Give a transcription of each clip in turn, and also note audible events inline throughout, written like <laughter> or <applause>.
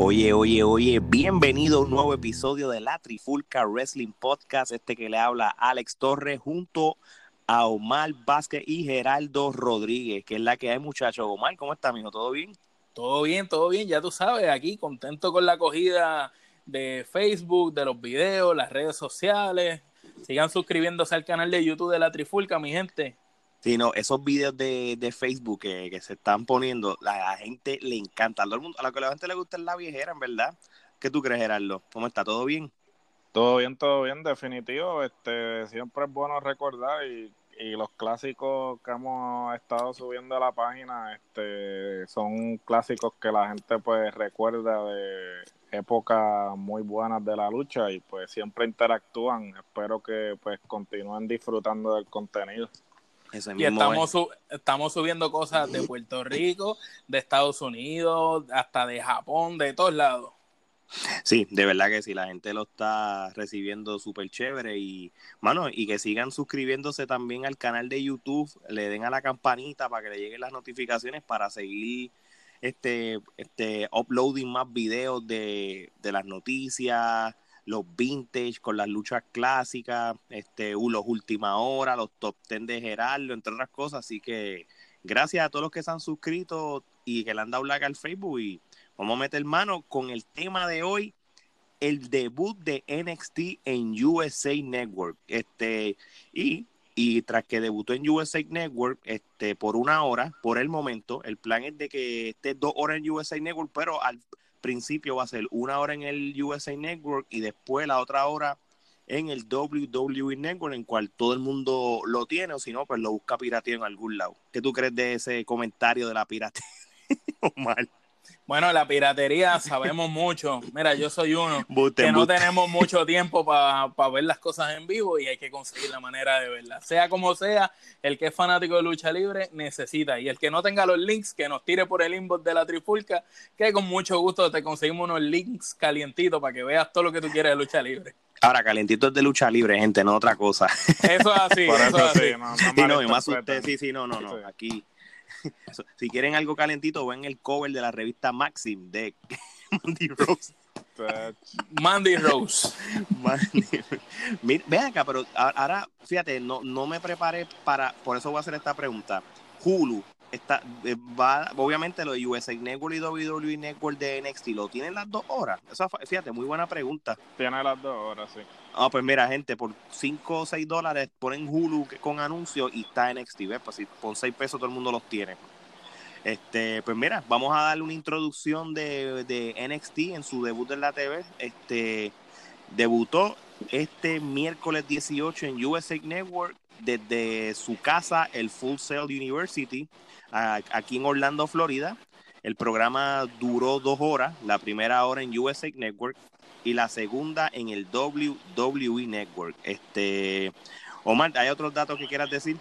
Oye, oye, oye, bienvenido a un nuevo episodio de la Trifulca Wrestling Podcast. Este que le habla Alex Torres junto a Omar Vázquez y Geraldo Rodríguez, que es la que hay, muchachos. Omar, ¿cómo está, mijo? ¿Todo bien? Todo bien, todo bien, ya tú sabes, aquí contento con la acogida de Facebook, de los videos, las redes sociales. Sigan suscribiéndose al canal de YouTube de la Trifulca, mi gente. Sí, no, esos videos de, de Facebook que, que, se están poniendo, la, gente le encanta. A, mundo, a lo que la gente le gusta es la viejera, en verdad. ¿Qué tú crees, Gerardo? ¿Cómo está? ¿Todo bien? Todo bien, todo bien, definitivo. Este, siempre es bueno recordar y, y los clásicos que hemos estado subiendo a la página este, son clásicos que la gente pues recuerda de épocas muy buenas de la lucha y pues siempre interactúan. Espero que pues continúen disfrutando del contenido y estamos, estamos subiendo cosas de Puerto Rico, de Estados Unidos, hasta de Japón, de todos lados. Sí, de verdad que sí, la gente lo está recibiendo súper chévere y, mano, y que sigan suscribiéndose también al canal de YouTube, le den a la campanita para que le lleguen las notificaciones para seguir este, este uploading más videos de, de las noticias, los vintage con las luchas clásicas, este, los última hora, los top ten de Gerardo, entre otras cosas. Así que gracias a todos los que se han suscrito y que le han dado like al Facebook. Y vamos a meter mano con el tema de hoy, el debut de NXT en USA Network. Este, y, y tras que debutó en USA Network este, por una hora, por el momento, el plan es de que esté dos horas en USA Network, pero al principio va a ser una hora en el USA Network y después la otra hora en el WWE Network, en cual todo el mundo lo tiene, o si no, pues lo busca pirateo en algún lado. ¿Qué tú crees de ese comentario de la piratería, <laughs> Omar? Bueno, la piratería sabemos mucho. Mira, yo soy uno <laughs> que no tenemos mucho tiempo para ver las cosas en vivo y hay que conseguir la manera de verlas. Sea como sea, el que es fanático de lucha libre necesita. Y el que no tenga los links, que nos tire por el inbox de la trifulca, que con mucho gusto te conseguimos unos links calientitos para que veas todo lo que tú quieres de lucha libre. Ahora, calientitos de lucha libre, gente, no otra cosa. Eso es así, <laughs> eso, es así. No, sí, no, y más usted, sí, sí, no, no, no. Aquí si quieren algo calentito, ven el cover de la revista Maxim de <laughs> Mandy Rose. Mandy Rose. <laughs> Ven acá, pero ahora, fíjate, no, no me preparé para, por eso voy a hacer esta pregunta. Hulu, está, eh, va, obviamente lo de USA Network y WWE Network de NXT, ¿lo tienen las dos horas? Esa, fíjate, muy buena pregunta. Tiene las dos horas, sí. Ah, pues mira, gente, por 5 o 6 dólares ponen Hulu con anuncios y está NXT, ¿ves? Pues si por 6 pesos todo el mundo los tiene. Este, pues mira, vamos a darle una introducción de, de NXT en su debut en la TV. Este, debutó este miércoles 18 en USA Network desde su casa, el Full Sail University, aquí en Orlando, Florida. El programa duró dos horas, la primera hora en USA Network y la segunda en el WWE Network. Este, Omar, ¿hay otros datos que quieras decir?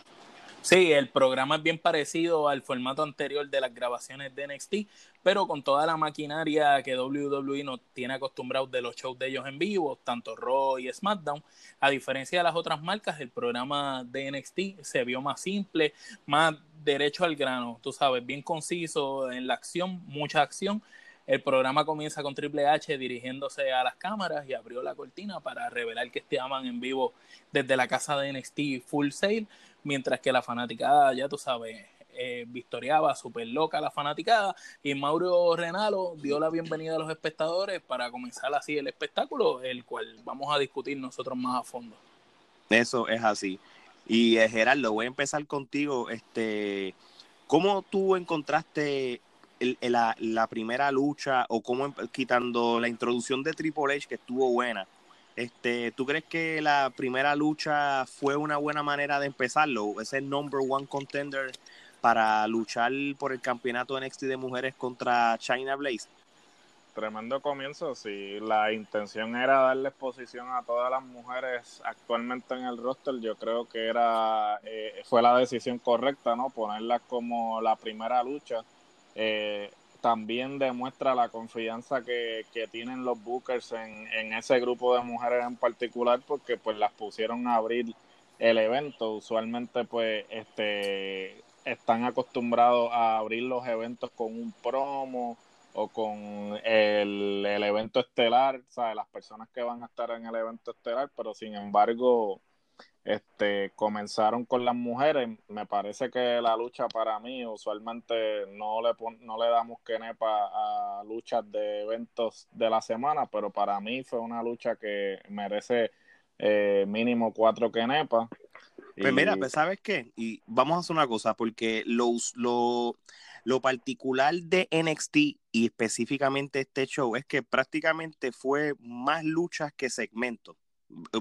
Sí, el programa es bien parecido al formato anterior de las grabaciones de NXT, pero con toda la maquinaria que WWE nos tiene acostumbrados de los shows de ellos en vivo, tanto Raw y SmackDown. A diferencia de las otras marcas, el programa de NXT se vio más simple, más derecho al grano, tú sabes, bien conciso en la acción, mucha acción. El programa comienza con Triple H dirigiéndose a las cámaras y abrió la cortina para revelar que estaban en vivo desde la casa de NXT Full Sail, mientras que la fanaticada, ya tú sabes, eh, victoriaba súper loca la fanaticada y Mauro Renalo dio la bienvenida a los espectadores para comenzar así el espectáculo, el cual vamos a discutir nosotros más a fondo. Eso es así. Y eh, Gerardo, voy a empezar contigo. Este, ¿Cómo tú encontraste la, primera lucha o cómo quitando la introducción de Triple H que estuvo buena? Este, ¿Tú crees que la primera lucha fue una buena manera de empezarlo? ¿Es el number one contender para luchar por el campeonato NXT de mujeres contra China Blaze? tremendo comienzo. Si la intención era darle exposición a todas las mujeres actualmente en el roster, yo creo que era eh, fue la decisión correcta, ¿no? Ponerlas como la primera lucha. Eh, también demuestra la confianza que, que tienen los Bookers en, en, ese grupo de mujeres en particular, porque pues las pusieron a abrir el evento. Usualmente, pues, este están acostumbrados a abrir los eventos con un promo o con el, el evento estelar, ¿sabes? Las personas que van a estar en el evento estelar, pero sin embargo, este, comenzaron con las mujeres. Me parece que la lucha para mí, usualmente no le, no le damos que nepa a luchas de eventos de la semana, pero para mí fue una lucha que merece eh, mínimo cuatro que nepa. Pues mira, pues sabes qué, y vamos a hacer una cosa, porque los, lo, lo particular de NXT y específicamente este show es que prácticamente fue más luchas que segmentos,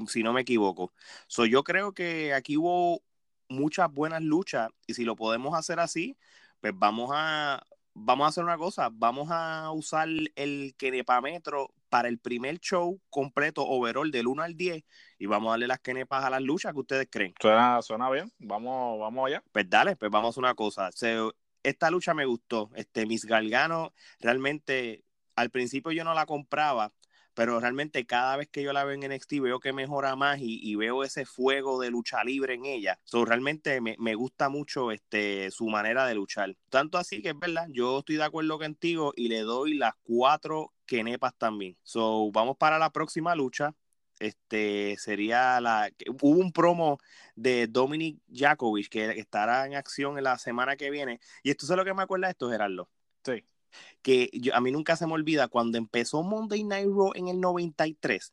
si no me equivoco. So, yo creo que aquí hubo muchas buenas luchas y si lo podemos hacer así, pues vamos a, vamos a hacer una cosa, vamos a usar el Metro para el primer show completo overall del 1 al 10 y vamos a darle las kenepas a las luchas que ustedes creen. Suena, suena bien, vamos, vamos allá. Pues dale, pues vamos a una cosa. esta lucha me gustó. Este, Miss Galgano, realmente, al principio yo no la compraba, pero realmente cada vez que yo la veo en NXT veo que mejora más y, veo ese fuego de lucha libre en ella. So, realmente me, me, gusta mucho este, su manera de luchar. Tanto así que es verdad, yo estoy de acuerdo contigo y le doy las cuatro kenepas también. So, vamos para la próxima lucha. Este sería la. Hubo un promo de Dominic Jakovic que estará en acción en la semana que viene. Y esto es lo que me acuerda de esto, Gerardo. Sí que a mí nunca se me olvida cuando empezó Monday Night Raw en el 93,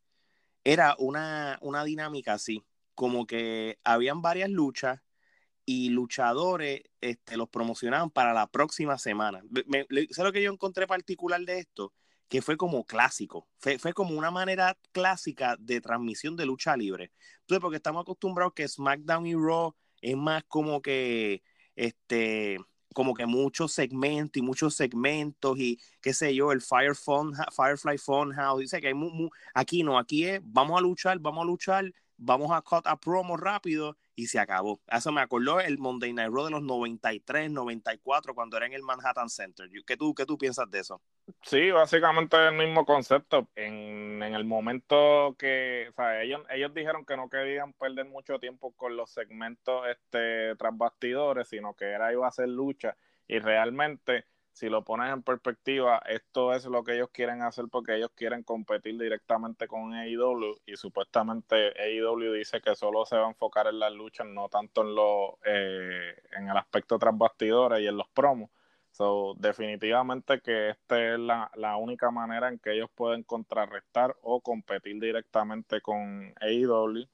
era una, una dinámica así, como que habían varias luchas y luchadores este, los promocionaban para la próxima semana. Me, lo que yo encontré particular de esto? Que fue como clásico, fue, fue, como una manera clásica de transmisión de lucha libre. Entonces, porque estamos acostumbrados que SmackDown y Raw es más como que este como que muchos segmentos y muchos segmentos y qué sé yo, el Fire Fun, Firefly Funhouse, dice que hay aquí no, aquí es vamos a luchar, vamos a luchar, vamos a cut a promo rápido y se acabó. Eso me acordó el Monday Night Raw de los 93, 94 cuando era en el Manhattan Center. ¿Qué tú, qué tú piensas de eso? Sí, básicamente el mismo concepto. En, en el momento que, o sea, ellos, ellos dijeron que no querían perder mucho tiempo con los segmentos este, tras bastidores, sino que era iba a ser lucha. Y realmente si lo pones en perspectiva, esto es lo que ellos quieren hacer porque ellos quieren competir directamente con AEW y supuestamente AEW dice que solo se va a enfocar en las luchas, no tanto en lo, eh, en el aspecto tras bastidores y en los promos. So, definitivamente que esta es la, la, única manera en que ellos pueden contrarrestar o competir directamente con AEW,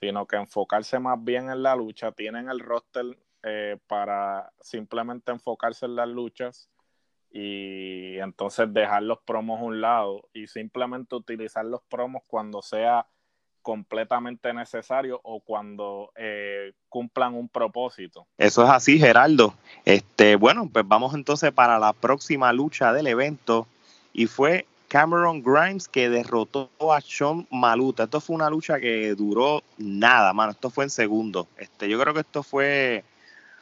sino que enfocarse más bien en la lucha. Tienen el roster eh, para simplemente enfocarse en las luchas y entonces dejar los promos a un lado y simplemente utilizar los promos cuando sea completamente necesario o cuando eh, cumplan un propósito. Eso es así, Geraldo. Este, bueno, pues vamos entonces para la próxima lucha del evento y fue Cameron Grimes que derrotó a Sean Maluta. Esto fue una lucha que duró nada, mano. Esto fue en segundo. Este, yo creo que esto fue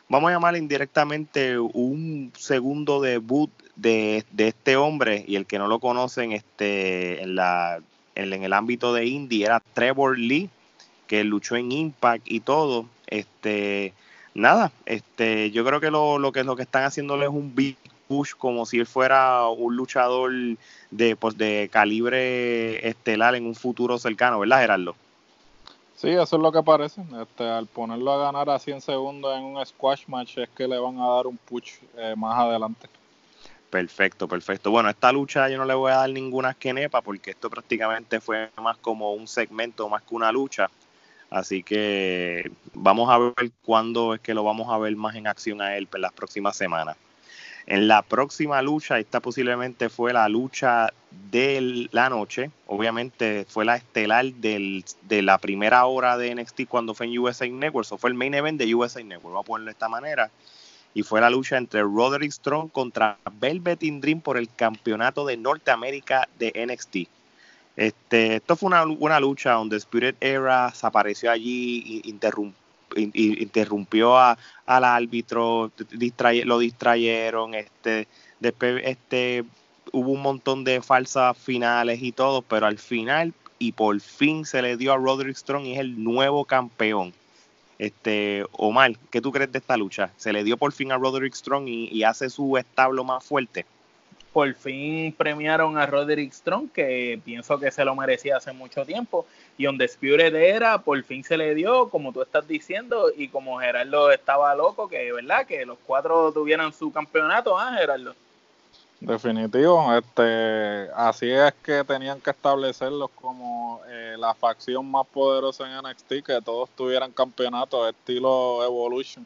vamos a llamar indirectamente un segundo debut de, este hombre y el que no lo conocen este, en, la, en, el ámbito de indie era Trevor Lee que luchó en Impact y todo. Este nada este yo creo que lo, lo que lo que están haciéndole es un big push como si él fuera un luchador de pues, de calibre estelar en un futuro cercano verdad Gerardo Sí, eso es lo que parece. Este, al ponerlo a ganar a 100 segundos en un squash match es que le van a dar un push eh, más adelante. Perfecto, perfecto. Bueno, esta lucha yo no le voy a dar ninguna esquenepa porque esto prácticamente fue más como un segmento más que una lucha. Así que vamos a ver cuándo es que lo vamos a ver más en acción a él en las próximas semanas. En la próxima lucha, esta posiblemente fue la lucha de la noche. Obviamente fue la estelar de la primera hora de NXT cuando fue en USA Network. O fue el main event de USA Network, vamos a ponerlo de esta manera. y fue la lucha entre Roderick Strong contra Velveteen Dream por el campeonato de Norteamérica de NXT. Este, esto fue una, una lucha donde Spirit Era se apareció allí, interrumpió interrumpió a, al árbitro, lo distrayeron, este, después este, hubo un montón de falsas finales y todo, pero al final y por fin se le dio a Roderick Strong y es el nuevo campeón. Este, Omar, ¿qué tú crees de esta lucha? Se le dio por fin a Roderick Strong y, hace su establo más fuerte. Por fin premiaron a Roderick Strong, que pienso que se lo merecía hace mucho tiempo. Y donde Spirit era, por fin se le dio, como tú estás diciendo, y como Gerardo estaba loco, que verdad, que los cuatro tuvieran su campeonato, ¿ah, Gerardo? Definitivo, este, así es que tenían que establecerlos como eh, la facción más poderosa en NXT, que todos tuvieran campeonato estilo Evolution.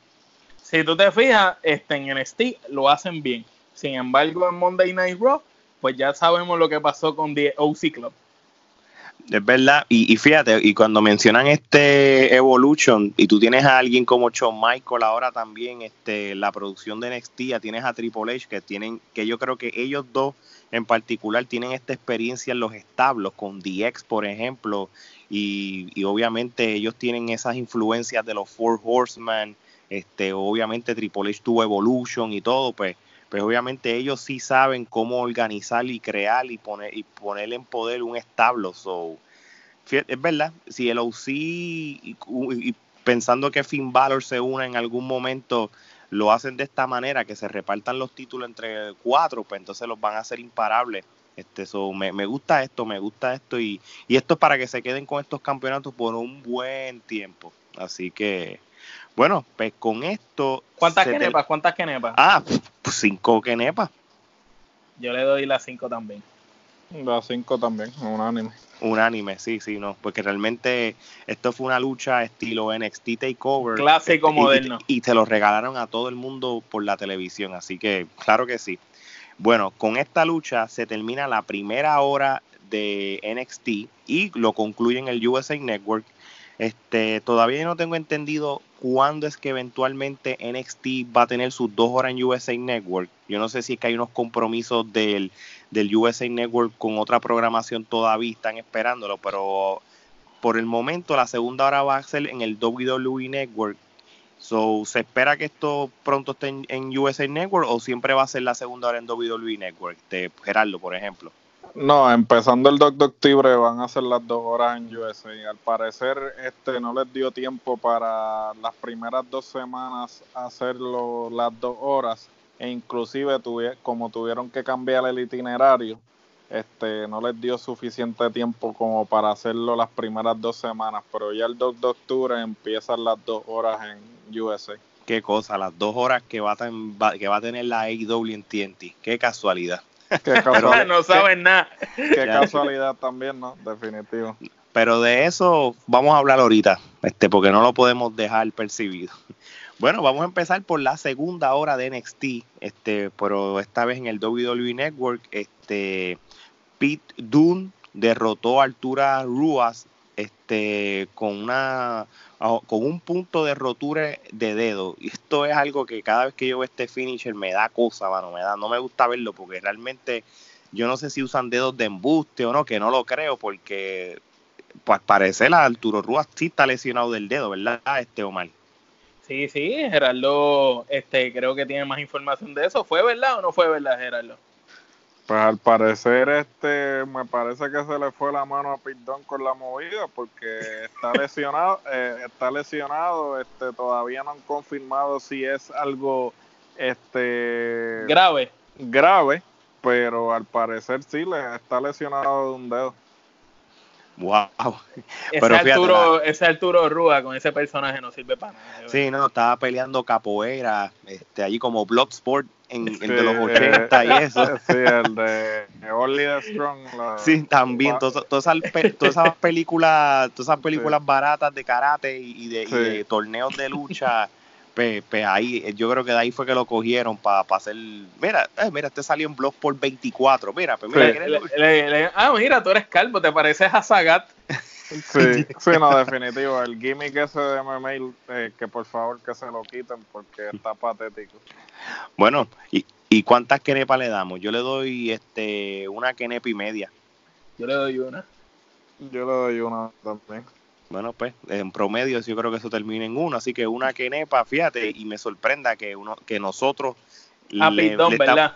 Si tú te fijas, este, en NXT lo hacen bien. Sin embargo, en Monday Night Raw, pues ya sabemos lo que pasó con The OC Club. Es verdad, y, fíjate, y cuando mencionan este Evolution, y tú tienes a alguien como Shawn Michael ahora también, este, la producción de NXT, ya tienes a Triple H, que tienen, que yo creo que ellos dos en particular tienen esta experiencia en los establos, con DX, por ejemplo, y, y obviamente ellos tienen esas influencias de los Four Horsemen, este, obviamente Triple H tuvo Evolution y todo, pues pues obviamente ellos sí saben cómo organizar y crear y poner y poner en poder un establo. So, es verdad, si el OC y, pensando que Finn Balor se una en algún momento, lo hacen de esta manera, que se repartan los títulos entre cuatro, pues entonces los van a hacer imparables. Este, so, me, gusta esto, me gusta esto y, esto es para que se queden con estos campeonatos por un buen tiempo. Así que, bueno, pues con esto. ¿Cuántas quenepas? ¿Cuántas quenepas? Ah, pues cinco quenepas. Yo le doy las cinco también. Las cinco también, unánime. Unánime, sí, sí, no. Porque realmente esto fue una lucha estilo NXT Takeover. Clásico moderno. Y, te lo regalaron a todo el mundo por la televisión. Así que, claro que sí. Bueno, con esta lucha se termina la primera hora de NXT y lo concluye en el USA Network. Este, todavía no tengo entendido cuándo es que eventualmente NXT va a tener sus dos horas en USA Network. Yo no sé si es que hay unos compromisos del, del USA Network con otra programación todavía, están esperándolo, pero por el momento la segunda hora va a ser en el WWE Network. So, ¿Se espera que esto pronto esté en, USA Network o siempre va a ser la segunda hora en WWE Network? De Gerardo, por ejemplo. No, empezando el 2 de octubre van a ser las dos horas en USA. Al parecer este no les dio tiempo para las primeras dos semanas hacerlo las dos horas e inclusive como tuvieron que cambiar el itinerario, este no les dio suficiente tiempo como para hacerlo las primeras dos semanas, pero ya el 2 de octubre empiezan las dos horas en USA. Qué cosa, las dos horas que va a, tener la AEW TNT. Qué casualidad. <laughs> no saben nada. Qué casualidad también, ¿no? Definitivo. Pero de eso vamos a hablar ahorita, este, porque no lo podemos dejar percibido. <laughs> Bueno, vamos a empezar por la segunda hora de NXT, este, pero esta vez en el WWE Network, este, Pete Dunne derrotó a Artura Ruas, este, con una con un punto de rotura de dedo. Y esto es algo que cada vez que yo veo este finisher me da cosa, mano, me da, no me gusta verlo porque realmente yo no sé si usan dedos de embuste o no, que no lo creo porque pues parece la Arturo Rúas sí está lesionado del dedo, ¿verdad, este Omar? Sí, sí, Gerardo, este, creo que tiene más información de eso. ¿Fue verdad o no fue verdad, Gerardo? Pues al parecer, este, me parece que se le fue la mano a Perdón con la movida porque está lesionado, <laughs> eh, está lesionado, este, todavía no han confirmado si es algo, este, grave, grave, pero al parecer sí le está lesionado de un dedo. Wow. Ese, Pero Arturo, ese Arturo Rúa con ese personaje no sirve para nada. Sí, no, estaba peleando capoeira, este, allí como Bloodsport en, en de los 80 y <laughs> eso. Sí, el de Only the Strong. sí, también, todas, esas, películas, todas esas películas baratas de karate y de, torneos de lucha pues, pues, ahí, yo creo que de ahí fue que lo cogieron para hacer. Mira, eh, mira, este salió en blog por 24. Mira, pues mira. ah, mira, tú eres calvo, te pareces a Sagat. <laughs> Sí, sí, no, definitivo. El gimmick ese de MMA, eh, que por favor que se lo quiten porque está patético. Bueno, ¿y, y cuántas kenepas le damos? Yo le doy este una kenepa y media. Yo le doy una. Yo le doy una también. Bueno, pues en promedio yo creo que eso termina en uno, así que una kenepa, fíjate, y me sorprenda que uno que nosotros le,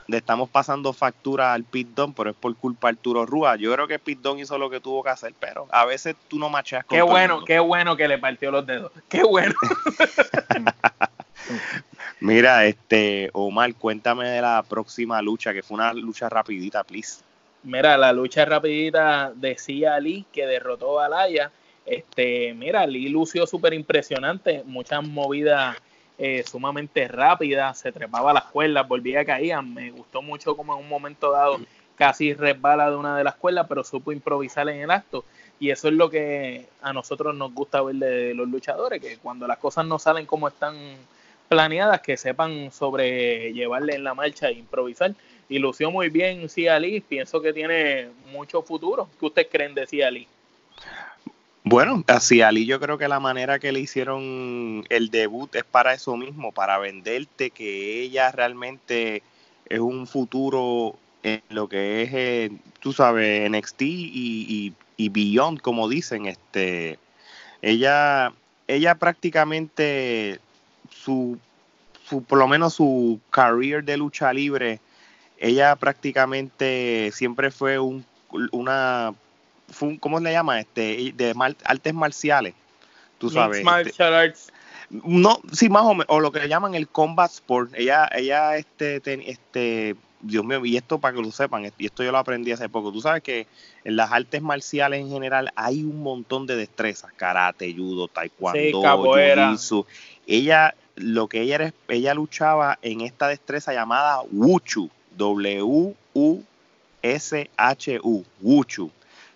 estamos pasando factura al Pit pero es por culpa de Arturo Rúa. Yo creo que Pit hizo lo que tuvo que hacer, pero a veces tú no macheas con Qué bueno, qué bueno que le partió los dedos. Qué bueno. <laughs> Mira, este Omar, cuéntame de la próxima lucha, que fue una lucha rapidita, please. Mira, la lucha rapidita decía Lee que derrotó a Laya. Este, mira, Lee lució súper impresionante, muchas movidas eh, sumamente rápidas, se trepaba las cuerdas, volvía a caer. Me gustó mucho como en un momento dado casi resbala de una de las cuerdas, pero supo improvisar en el acto. Y eso es lo que a nosotros nos gusta ver de los luchadores, que cuando las cosas no salen como están planeadas, que sepan sobre llevarle en la marcha e improvisar. Y lució muy bien Cia Lee, pienso que tiene mucho futuro. ¿Qué ustedes creen de Cia Lee? Bueno, así Ali yo creo que la manera que le hicieron el debut es para eso mismo, para venderte que ella realmente es un futuro en lo que es, eh, tú sabes, NXT y, y, Beyond, como dicen, este, ella, ella prácticamente su, por lo menos su career de lucha libre, ella prácticamente siempre fue un, una, ¿cómo le llama? Este, de artes marciales, tú sabes. Este, arts. No, sí, más o menos, o lo que le llaman el combat sport. Ella, ella, este, este, Dios mío, y esto para que lo sepan, y esto yo lo aprendí hace poco. Tú sabes que en las artes marciales en general hay un montón de destrezas, karate, judo, taekwondo, sí, Ella lo que ella era, ella luchaba en esta destreza llamada Wuchu, W U S H U, Wuchu.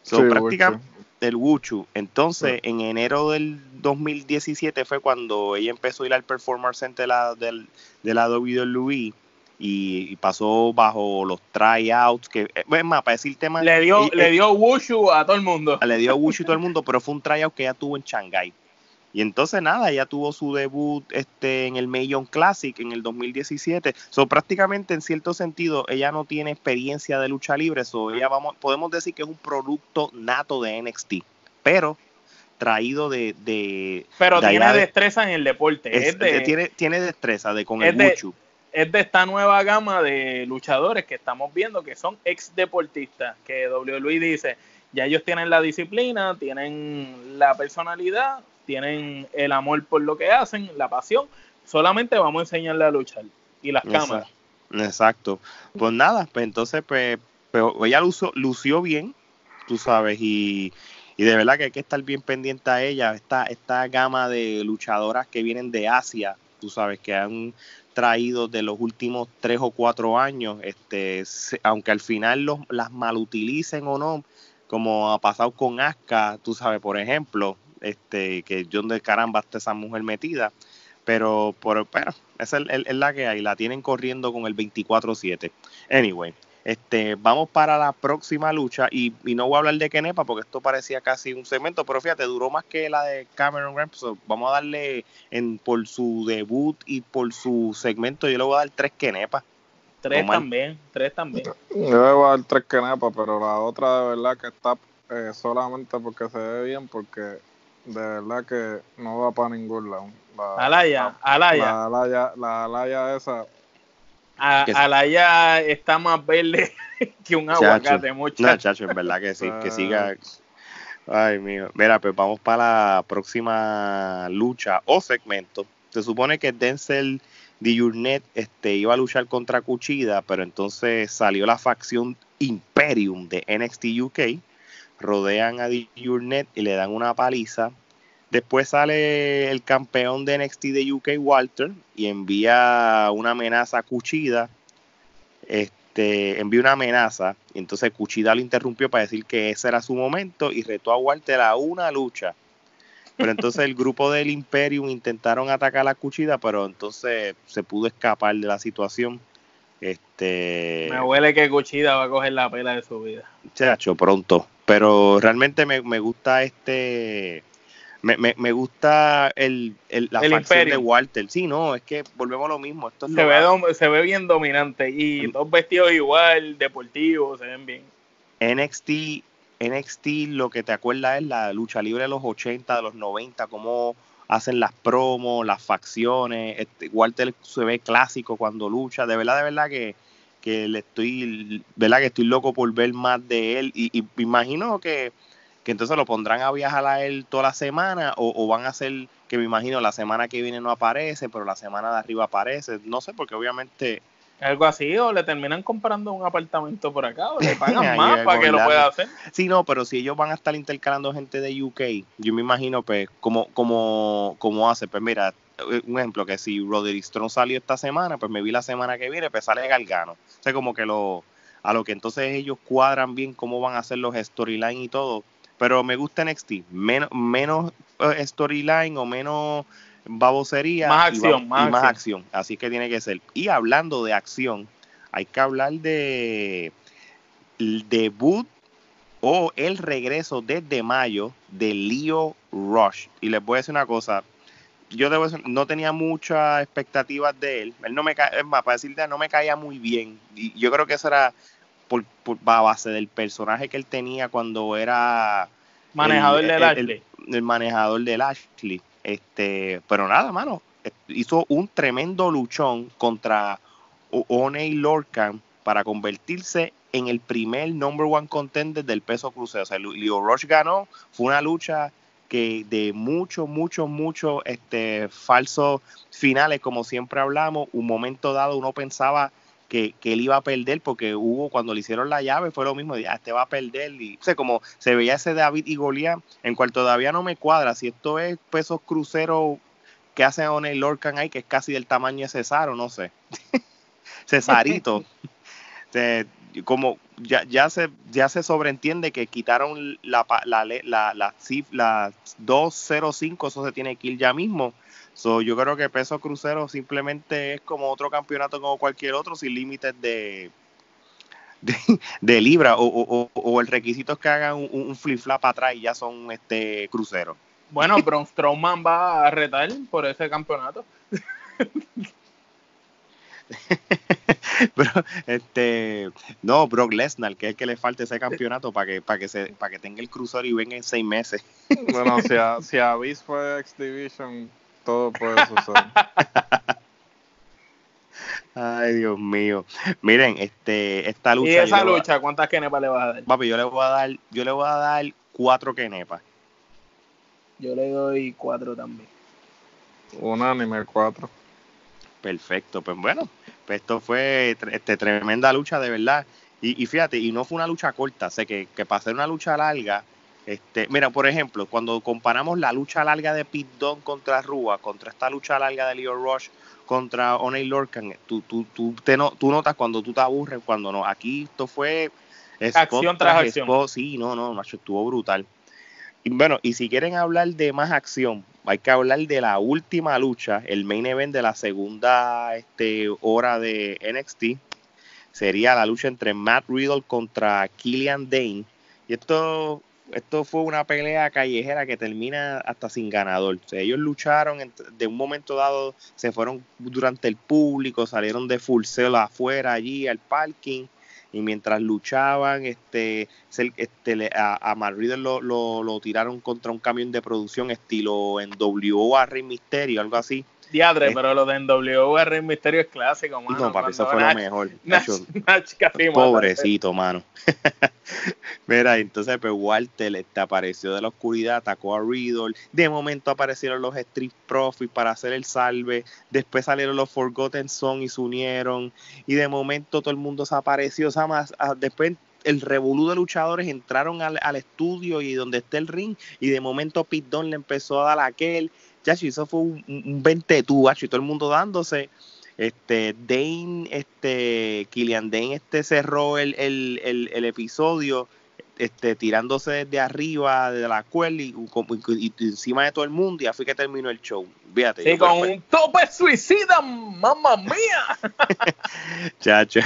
So, prácticamente el Wuchu. Entonces, en enero del 2017 fue cuando ella empezó a ir al Performance Center de la, del, de la WWE y, pasó bajo los tryouts que es más para decir tema le dio le dio wushu a todo el mundo. le dio wushu a todo el mundo pero fue un tryout que ella tuvo en Shanghai y entonces nada, ella tuvo su debut este, en el Million Classic en el 2017. So, prácticamente en cierto sentido ella no tiene experiencia de lucha libre, so, ella vamos, podemos decir que es un producto nato de NXT, pero traído de... de pero tiene destreza en el deporte. tiene, tiene destreza de con el mucho. Es de esta nueva gama de luchadores que estamos viendo que son ex deportistas, que WWE dice, ya ellos tienen la disciplina, tienen la personalidad, tienen el amor por lo que hacen, la pasión, solamente vamos a enseñarle a luchar y las cámaras. Exacto. Pues nada, pues entonces pues, pues ella lució, lució bien, tú sabes, y, y, de verdad que hay que estar bien pendiente a ella, esta, esta gama de luchadoras que vienen de Asia, tú sabes, que han traído de los últimos tres o cuatro años, este, aunque al final los, las malutilicen o no, como ha pasado con Aska, tú sabes, por ejemplo, este, que yo de caramba está esa mujer metida, pero, por, pero esa es, la que hay, la tienen corriendo con el 24-7. Anyway, este, vamos para la próxima lucha y, no voy a hablar de Kenepa porque esto parecía casi un segmento, pero fíjate, duró más que la de Cameron Grimes. vamos a darle en, por su debut y por su segmento, yo le voy a dar tres Kenepa. Tres también, tres también. Yo le voy a dar tres Kenepa, pero la otra de verdad que está eh, solamente porque se ve bien, porque de verdad que no va para ningún lado. Alaya, Alaya. La Alaya, la Alaya esa. Alaya está más verde <laughs> que un aguacate, mucho. No, chacho, en verdad que sí, que siga. Ay, mío. Mira, pues vamos para la próxima lucha o segmento. Se supone que Denzel Diurnet este, iba a luchar contra Cuchida, pero entonces salió la facción Imperium de NXT UK rodean a Diurnet y le dan una paliza. Después sale el campeón de NXT de UK, Walter, y envía una amenaza a Cuchida. Este, envía una amenaza, y entonces Cuchida lo interrumpió para decir que ese era su momento y retó a Walter a una lucha. Pero entonces el grupo del Imperium intentaron atacar a Cuchida, pero entonces se pudo escapar de la situación. Este. Me huele que Cuchida va a coger la pela de su vida. Chacho, pronto. Pero realmente me, me gusta este me, me, me gusta el, el la facción de Walter. Sí, no, es que volvemos a lo mismo. Esto se, ve se ve bien dominante y dos vestidos igual, deportivos, se ven bien. NXT, NXT lo que te acuerdas es la lucha libre de los 80, de los 90, cómo hacen las promos, las facciones. Este, Walter se ve clásico cuando lucha. De verdad, de verdad que, que le estoy, verdad que estoy loco por ver más de él. Y, y imagino que que entonces lo pondrán a viajar a él toda la semana o, van a hacer que me imagino la semana que viene no aparece, pero la semana de arriba aparece, no sé, porque obviamente... Algo así, o le terminan comprando un apartamento por acá, o le <laughs> pagan más para que lo pueda hacer. Sí, no, pero si ellos van a estar intercalando gente de UK, yo me imagino, pues, como, como, como hace, pues mira, un ejemplo, que si Roderick Strong salió esta semana, pues me vi la semana que viene, pues sale Galgano. O sea, como que lo, a lo que entonces ellos cuadran bien cómo van a hacer los storylines y todo, pero me gusta NXT. Menos, menos eh, storyline o menos babosería. Más acción, y, más, acción. Así que tiene que ser. Y hablando de acción, hay que hablar de el debut o el regreso desde mayo de Leo Rush. Y les voy a decir una cosa. Yo debo no tenía muchas expectativas de él. Él no me cae, es más, para decirte, no me caía muy bien. Y yo creo que eso era por, por a base del personaje que él tenía cuando era manejador del Ashley. El, manejador del Ashley. Este, pero nada, mano, hizo un tremendo luchón contra Oney Lorcan para convertirse en el primer number one contender del peso crucero. O sea, Leo Rush ganó, fue una lucha que de muchos, muchos, muchos este, falsos finales, como siempre hablamos, un momento dado uno pensaba que, él iba a perder porque hubo cuando le hicieron la llave fue lo mismo, ya este va a perder y sé como se veía ese David y Goliat, en cual todavía no me cuadra si esto es pesos cruceros que hacen a el Lorcan ahí que es casi del tamaño de Cesaro, no sé. <laughs> Cesarito. <laughs> como ya, ya se ya se sobreentiende que quitaron la la la, la, la, la 205, eso se tiene que ir ya mismo So, yo creo que peso crucero simplemente es como otro campeonato como cualquier otro sin límites de, de, libra o, el requisito es que hagan un, flip flap atrás y ya son este cruceros. Bueno, <laughs> Braun Strowman va a retar por ese campeonato. <laughs> Pero, este, no, Brock Lesnar, que es que le falta ese campeonato para que, para que se, para que tenga el crucero y venga en seis meses. Bueno, si, <laughs> a, si Avis fue X Division, todo puede suceder. <laughs> Ay, Dios mío. Miren, este, esta lucha. ¿Y esa lucha, cuántas kenepas le vas a dar? Papi, yo le voy a dar, yo le voy a dar cuatro kenepas. Yo le doy cuatro también. Unánime, cuatro. Perfecto, pues bueno, pues esto fue este, tremenda lucha de verdad. Y, y, fíjate, y no fue una lucha corta, sé que, que para hacer una lucha larga, este, mira, por ejemplo, cuando comparamos la lucha larga de Pete Dunne contra Rua, contra esta lucha larga de Leo Rush contra Oney Lorcan, tú, tú, tú, te no, tú notas cuando tú te aburres, cuando no. Aquí esto fue... acción tras acción. sí, no, no, macho, estuvo brutal. Y bueno, y si quieren hablar de más acción, hay que hablar de la última lucha, el main event de la segunda este, hora de NXT. Sería la lucha entre Matt Riddle contra Killian Dane. Y esto esto fue una pelea callejera que termina hasta sin ganador. ellos lucharon de un momento dado, se fueron durante el público, salieron de full afuera allí al parking y mientras luchaban, este, este a, a lo, lo, tiraron contra un camión de producción estilo en WO a Rey Misterio, algo así. Diadre, pero lo de NWO Rey Misterio es clásico, mano. No, papi, eso fue lo mejor. <laughs> casi pobrecito, mano. <laughs> Mira, entonces pues Walter te apareció de la oscuridad, atacó a Riddle. De momento aparecieron los Street Profits para hacer el salve. Después salieron los Forgotten Song y se unieron. Y de momento todo el mundo se apareció. O sea, más, ah, después el revolú de luchadores entraron al, estudio y donde está el ring. Y de momento Pete Dunne le empezó a dar a aquel chacho, eso fue un, un 20 tú, y todo el mundo dándose. Este, Dane, este, Killian Dane este cerró el, el, el, episodio este, tirándose desde arriba de la cuerda y, encima de todo el mundo y así que terminó el show. Fíjate. Sí, con un tope suicida, mamá mía. <laughs> Chacho.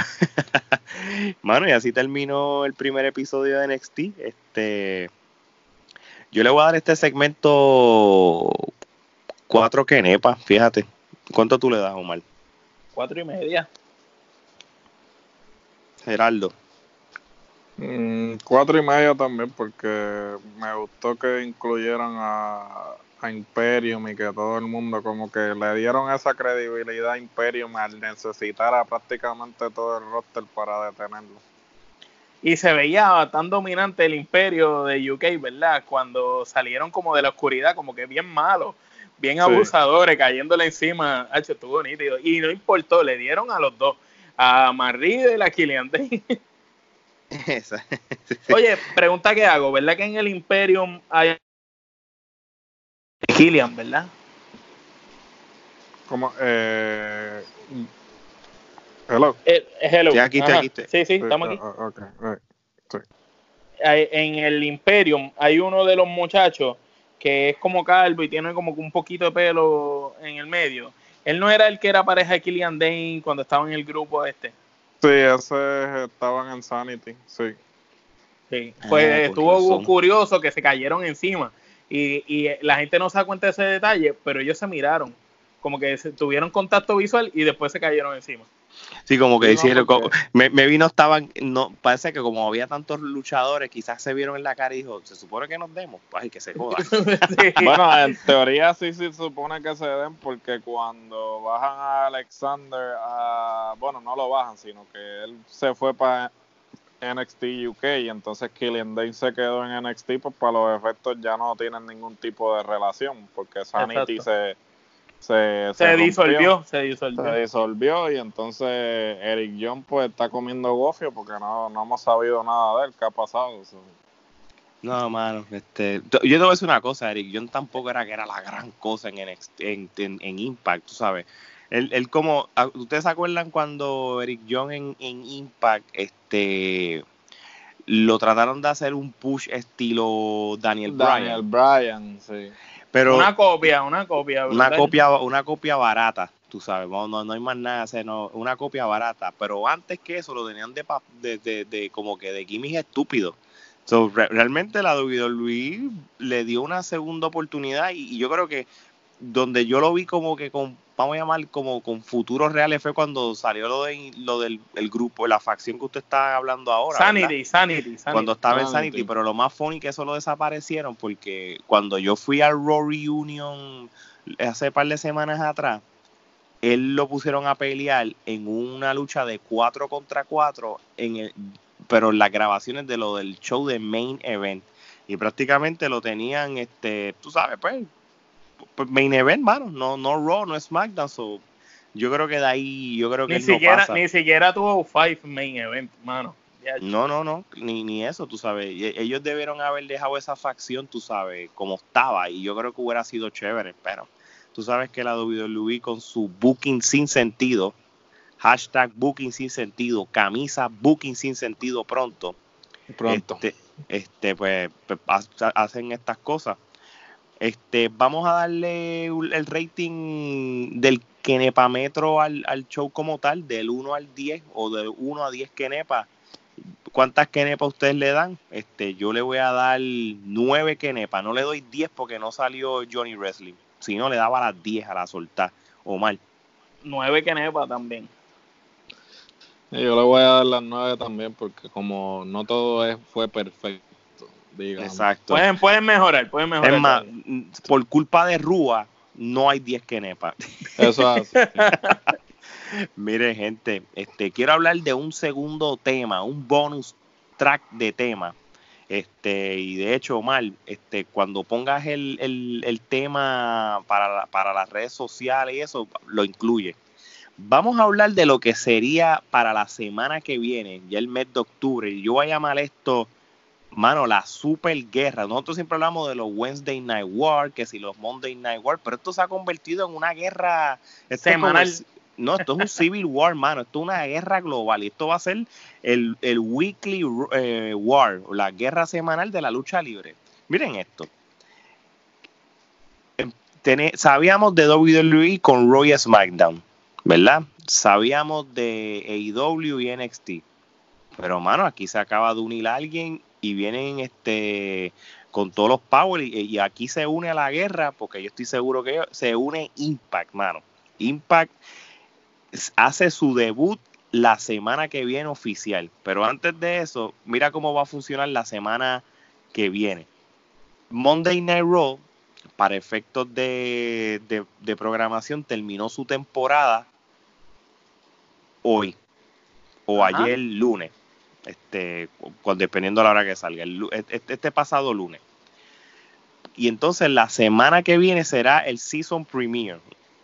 <laughs> Mano, y así terminó el primer episodio de NXT. Este, yo le voy a dar este segmento cuatro kenepas, fíjate. ¿Cuánto tú le das, Omar? Cuatro y media. Geraldo. Mm, cuatro y medio también, porque me gustó que incluyeran a, Imperium y que todo el mundo como que le dieron esa credibilidad a Imperium al necesitar a prácticamente todo el roster para detenerlo. Y se veía tan dominante el imperio de UK, ¿verdad? Cuando salieron como de la oscuridad, como que bien malos, bien abusadores, cayéndole encima. H, estuvo nítido. Y no importó, le dieron a los dos, a Marie y la Killian <laughs> Oye, pregunta que hago, ¿verdad que en el Imperium hay Killian, verdad? Como, eh, hello. Eh, hello. aquí está, aquí Sí, sí, estamos aquí. Ah, en el Imperium hay uno de los muchachos que es como calvo y tiene como un poquito de pelo en el medio. Él no era el que era pareja de Killian Dane cuando estaba en el grupo este. Sí, ese estaban en Sanity, sí. Sí, pues estuvo curioso que se cayeron encima y, y, la gente no se da cuenta de ese detalle, pero ellos se miraron, como que tuvieron contacto visual y después se cayeron encima. Sí, como que hicieron, me, me, vino, estaban, no, parece que como había tantos luchadores, quizás se vieron en la cara y dijo, se supone que nos demos, pues, ay, que se joda. <laughs> <laughs> Bueno, en teoría sí, sí se supone que se den, porque cuando bajan a Alexander, a, bueno, no lo bajan, sino que él se fue para NXT UK y entonces Killian Dane se quedó en NXT, pues para los efectos ya no tienen ningún tipo de relación, porque Sanity se se, se, disolvió, se disolvió. Se disolvió y entonces Eric John pues está comiendo gofio porque no, no hemos sabido nada de él, qué ha pasado. No, mano, este, yo te voy a decir una cosa, Eric John tampoco era que era la gran cosa en, en, en, Impact, tú sabes. Él, él, como, ah, ¿ustedes se acuerdan cuando Eric John en, en Impact, este, lo trataron de hacer un push estilo Daniel Bryan? Daniel Bryan, sí una copia, una copia. Una copia, una copia barata, tú sabes, no, no hay más nada hacer, no, una copia barata. Pero antes que eso lo tenían de, de, de, como que de gimmicks estúpidos. realmente la WWE le dio una segunda oportunidad y, yo creo que donde yo lo vi como que con, vamos a llamar como con futuros reales fue cuando salió lo, de, lo del grupo, la facción que usted está hablando ahora. Sanity, Sanity, Cuando estaba en Sanity, pero lo más funny que eso lo desaparecieron porque cuando yo fui al Raw Reunion hace un par de semanas atrás, él lo pusieron a pelear en una lucha de 4 contra 4 en el, pero en las grabaciones de lo del show de Main Event. Y prácticamente lo tenían este tú sabes pues, main event, mano. No, no Raw, no SmackDown. So, yo creo que de ahí, yo creo que ni siquiera, Ni siquiera tuvo five main event, mano. No, no, no, ni, ni eso, tú sabes. Ellos debieron haber dejado esa facción, tú sabes, como estaba. Y yo creo que hubiera sido chévere, pero tú sabes que la WWE con su booking sin sentido, hashtag booking sin sentido, camisa booking sin sentido pronto. Pronto. Este, este pues, pues hacen estas cosas. Este, vamos a darle el rating del Kenepametro al, al show como tal, del 1 al 10 o del 1 a 10 Kenepa. ¿Cuántas Kenepa ustedes le dan? Este, yo le voy a dar 9 Kenepa. No le doy 10 porque no salió Johnny Wrestling. Si no, le daba las 10 a la soltar. O mal. 9 Kenepa también. Yo le voy a dar las 9 también porque como no todo es, fue perfecto Exacto. Pueden, pueden mejorar, pueden mejorar. Es más, por culpa de Rúa, no hay 10 Kenepa. Eso es. <laughs> Mire, gente, este, quiero hablar de un segundo tema, un bonus track de tema. Este, y de hecho, Omar, este, cuando pongas el, el, tema para, para las redes sociales y eso, lo incluye. Vamos a hablar de lo que sería para la semana que viene, ya el mes de octubre. Yo voy a llamar esto mano, la super guerra. Nosotros siempre hablamos de los Wednesday Night War, que si los Monday Night War, pero esto se ha convertido en una guerra semanal. no, esto es un civil war, mano. Esto es una guerra global. Y esto va a ser el, el weekly eh, war, la guerra semanal de la lucha libre. Miren esto. Em, sabíamos de WWE con Roy SmackDown, ¿verdad? Sabíamos de AEW y NXT. Pero, mano, aquí se acaba de unir a alguien y vienen este con todos los power y, aquí se une a la guerra porque yo estoy seguro que se une Impact, mano. Impact hace su debut la semana que viene oficial, pero antes de eso, mira cómo va a funcionar la semana que viene. Monday Night Raw, para efectos de, programación, terminó su temporada hoy o ayer lunes este, dependiendo de la hora que salga, este, este, pasado lunes. Y entonces la semana que viene será el Season Premiere.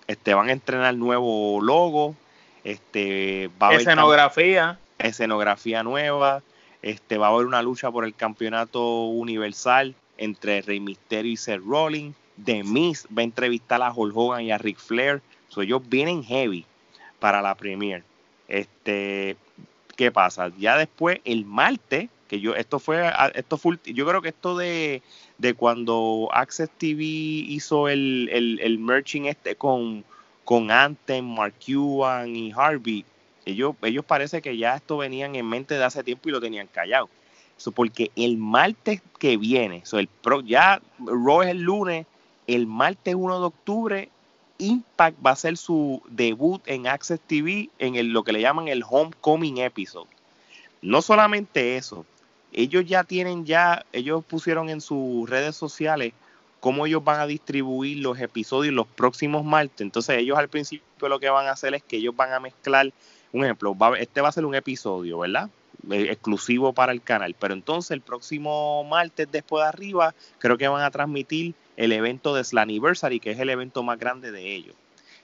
Este, van a entrenar nuevo logo, este, va a escenografía. escenografía nueva, este, va a haber una lucha por el campeonato universal entre Rey Mysterio y Seth Rollins. The Miz va a entrevistar a Hulk Hogan y a Ric Flair. So, ellos vienen heavy para la premiere. Este, ¿Qué pasa? Ya después, el martes, que yo, esto fue, esto fue, yo creo que esto de, de cuando Access TV hizo el, el, el merching este con, con Anthem, Mark Cuban y Harvey, ellos, ellos parece que ya esto venían en mente de hace tiempo y lo tenían callado. Eso porque el martes que viene, so el pro, ya Raw es el lunes, el martes 1 de octubre Impact va a hacer su debut en Access TV en lo que le llaman el Homecoming Episode. No solamente eso, ellos ya tienen ya, ellos pusieron en sus redes sociales cómo ellos van a distribuir los episodios los próximos martes. Entonces ellos al principio lo que van a hacer es que ellos van a mezclar, un ejemplo, este va a ser un episodio, ¿verdad? Eh, exclusivo para el canal. Pero entonces el próximo martes después de arriba creo que van a transmitir el evento de Slammiversary, que es el evento más grande de ellos.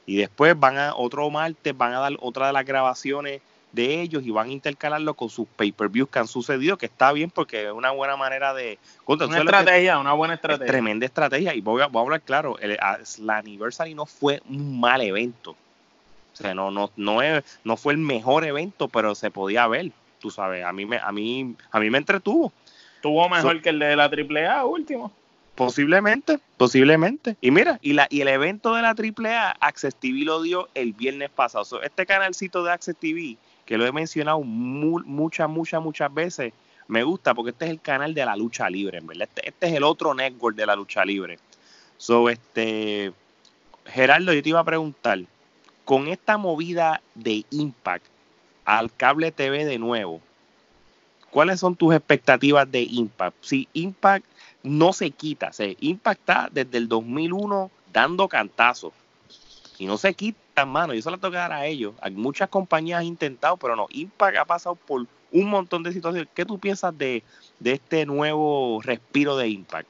Y después van a otro martes, van a dar otra de las grabaciones de ellos y van a intercalarlo con sus pay-per-views que han sucedido, que está bien porque es una buena manera de... una estrategia, una buena estrategia. Tremenda estrategia. Y voy a, hablar claro, el Slammiversary no fue un mal evento. O sea, no, no, no, es, no fue el mejor evento, pero se podía ver, tú sabes. A mí me, a mí, a mí me entretuvo. Tuvo mejor que el de la AAA último. Posiblemente, posiblemente. Y mira, y, la, y el evento de la AAA, Access TV lo dio el viernes pasado. este canalcito de Access TV, que lo he mencionado muchas, muchas, muchas veces, me gusta porque este es el canal de la lucha libre, verdad. Este, este, es el otro network de la lucha libre. So, este, Gerardo, yo te iba a preguntar, con esta movida de Impact al cable TV de nuevo, ¿cuáles son tus expectativas de Impact? Si Impact no se quita. Se impacta desde el 2001 dando cantazos. Y no se quita, mano. Y eso le toca dar a ellos. Hay muchas compañías han intentado, pero no. Impact ha pasado por un montón de situaciones. ¿Qué tú piensas de, este nuevo respiro de Impact?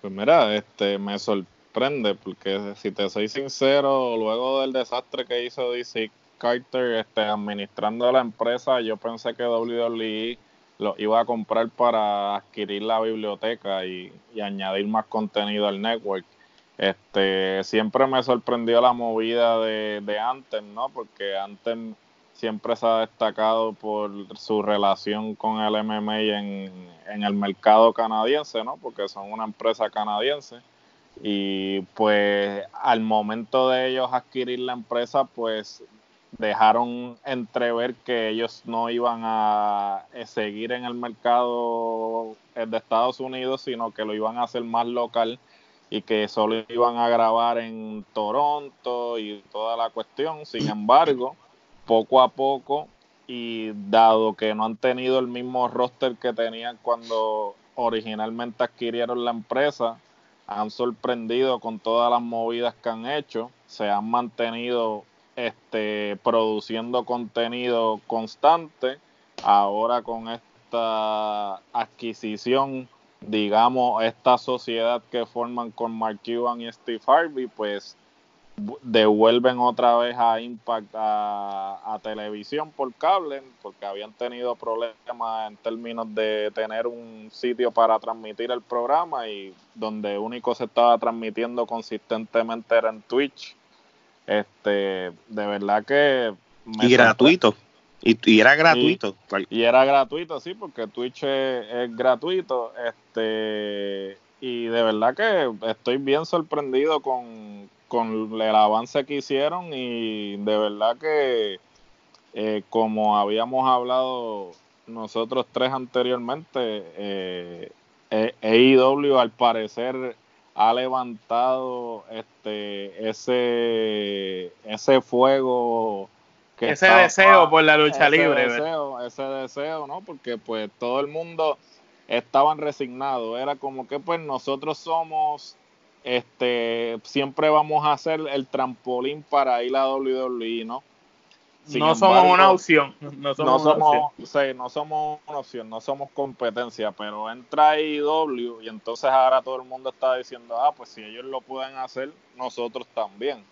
Pues mira, este me sorprende porque si te soy sincero, luego del desastre que hizo DC Carter este, administrando la empresa, yo pensé que WWE lo iba a comprar para adquirir la biblioteca y, añadir más contenido al network. Este, siempre me sorprendió la movida de, de Anthem, ¿no? Porque Anthem siempre se ha destacado por su relación con el MMA en, en el mercado canadiense, ¿no? Porque son una empresa canadiense. Y pues al momento de ellos adquirir la empresa, pues dejaron entrever que ellos no iban a eh, seguir en el mercado eh, de Estados Unidos, sino que lo iban a hacer más local y que solo iban a grabar en Toronto y toda la cuestión. Sin embargo, poco a poco y dado que no han tenido el mismo roster que tenían cuando originalmente adquirieron la empresa, han sorprendido con todas las movidas que han hecho, se han mantenido este, produciendo contenido constante. Ahora con esta adquisición, digamos, esta sociedad que forman con Mark Cuban y Steve Harvey, pues devuelven otra vez a Impact a, televisión por cable, porque habían tenido problemas en términos de tener un sitio para transmitir el programa y donde único se estaba transmitiendo consistentemente era en Twitch Este, de verdad que... y gratuito. Y, era gratuito. Y, era gratuito, sí, porque Twitch es, gratuito. Este, y de verdad que estoy bien sorprendido con, con el avance que hicieron y de verdad que eh, como habíamos hablado nosotros tres anteriormente, eh, AEW al parecer ha levantado este ese ese fuego que ese deseo por la lucha libre deseo, ese deseo no porque pues todo el mundo estaban resignados. Era como que pues nosotros somos este siempre vamos a hacer el trampolín para ir a WWE no no somos una opción. No somos, no somos, no somos una opción, no somos competencia, pero entra IW y entonces ahora todo el mundo está diciendo, ah, pues si ellos lo pueden hacer, nosotros también.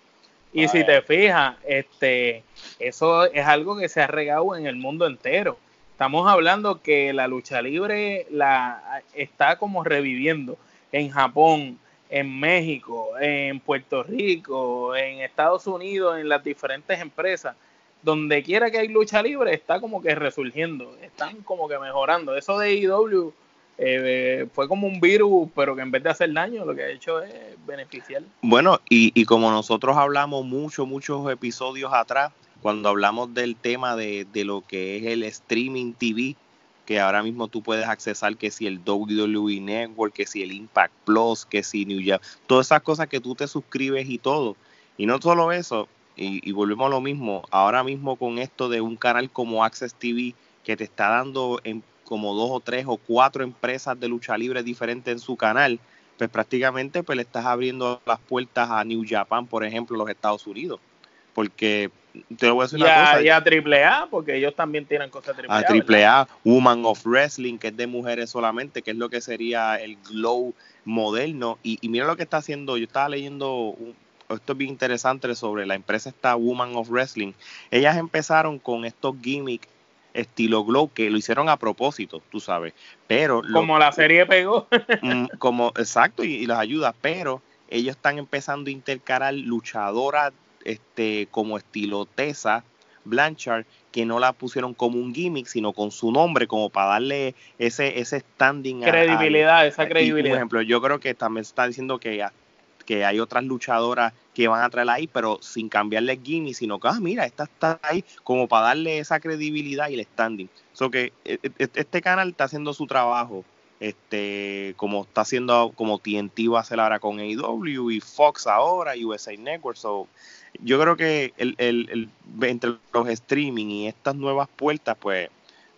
Y si te fijas, este, eso es algo que se ha regado en el mundo entero. Estamos hablando que la lucha libre la está como reviviendo en Japón, en México, en Puerto Rico, en Estados Unidos, en las diferentes empresas donde quiera que hay lucha libre está como que resurgiendo, están como que mejorando. Eso de IW eh, fue como un virus, pero que en vez de hacer daño, lo que ha hecho es beneficiar. Bueno, y, y como nosotros hablamos muchos, muchos episodios atrás, cuando hablamos del tema de, de lo que es el streaming TV, que ahora mismo tú puedes accesar que si el WWE Network, que si el Impact Plus, que si New York, todas esas cosas que tú te suscribes y todo. Y no solo eso, y, volvemos a lo mismo, ahora mismo con esto de un canal como Access TV que te está dando en como dos o tres o cuatro empresas de lucha libre diferentes en su canal, pues prácticamente pues le estás abriendo las puertas a New Japan, por ejemplo, los Estados Unidos. Porque te lo voy a decir una cosa. Y a AAA, porque ellos también tienen cosas AAA. A AAA, Woman of Wrestling, que es de mujeres solamente, que es lo que sería el glow moderno. Y, y mira lo que está haciendo, yo estaba leyendo un, esto es bien interesante sobre la empresa esta Woman of Wrestling. Ellas empezaron con estos gimmicks estilo glow que lo hicieron a propósito, tú sabes. Pero como la serie pegó. <laughs> Mm, como exacto y, las ayuda, pero ellos están empezando a intercalar luchadoras este como estilo Tessa Blanchard que no la pusieron como un gimmick, sino con su nombre, como para darle ese, ese standing. Credibilidad, esa credibilidad. por ejemplo, yo creo que también está diciendo que que hay otras luchadoras que van a traer ahí, pero sin cambiarle el gimmick, sino que, ah, mira, esta está ahí como para darle esa credibilidad y el standing. So que e, e, e, este canal está haciendo su trabajo, este, como está haciendo, como TNT va a hacer ahora con AEW y Fox ahora, USA Network. So, yo creo que el, el, entre los streaming y estas nuevas puertas, pues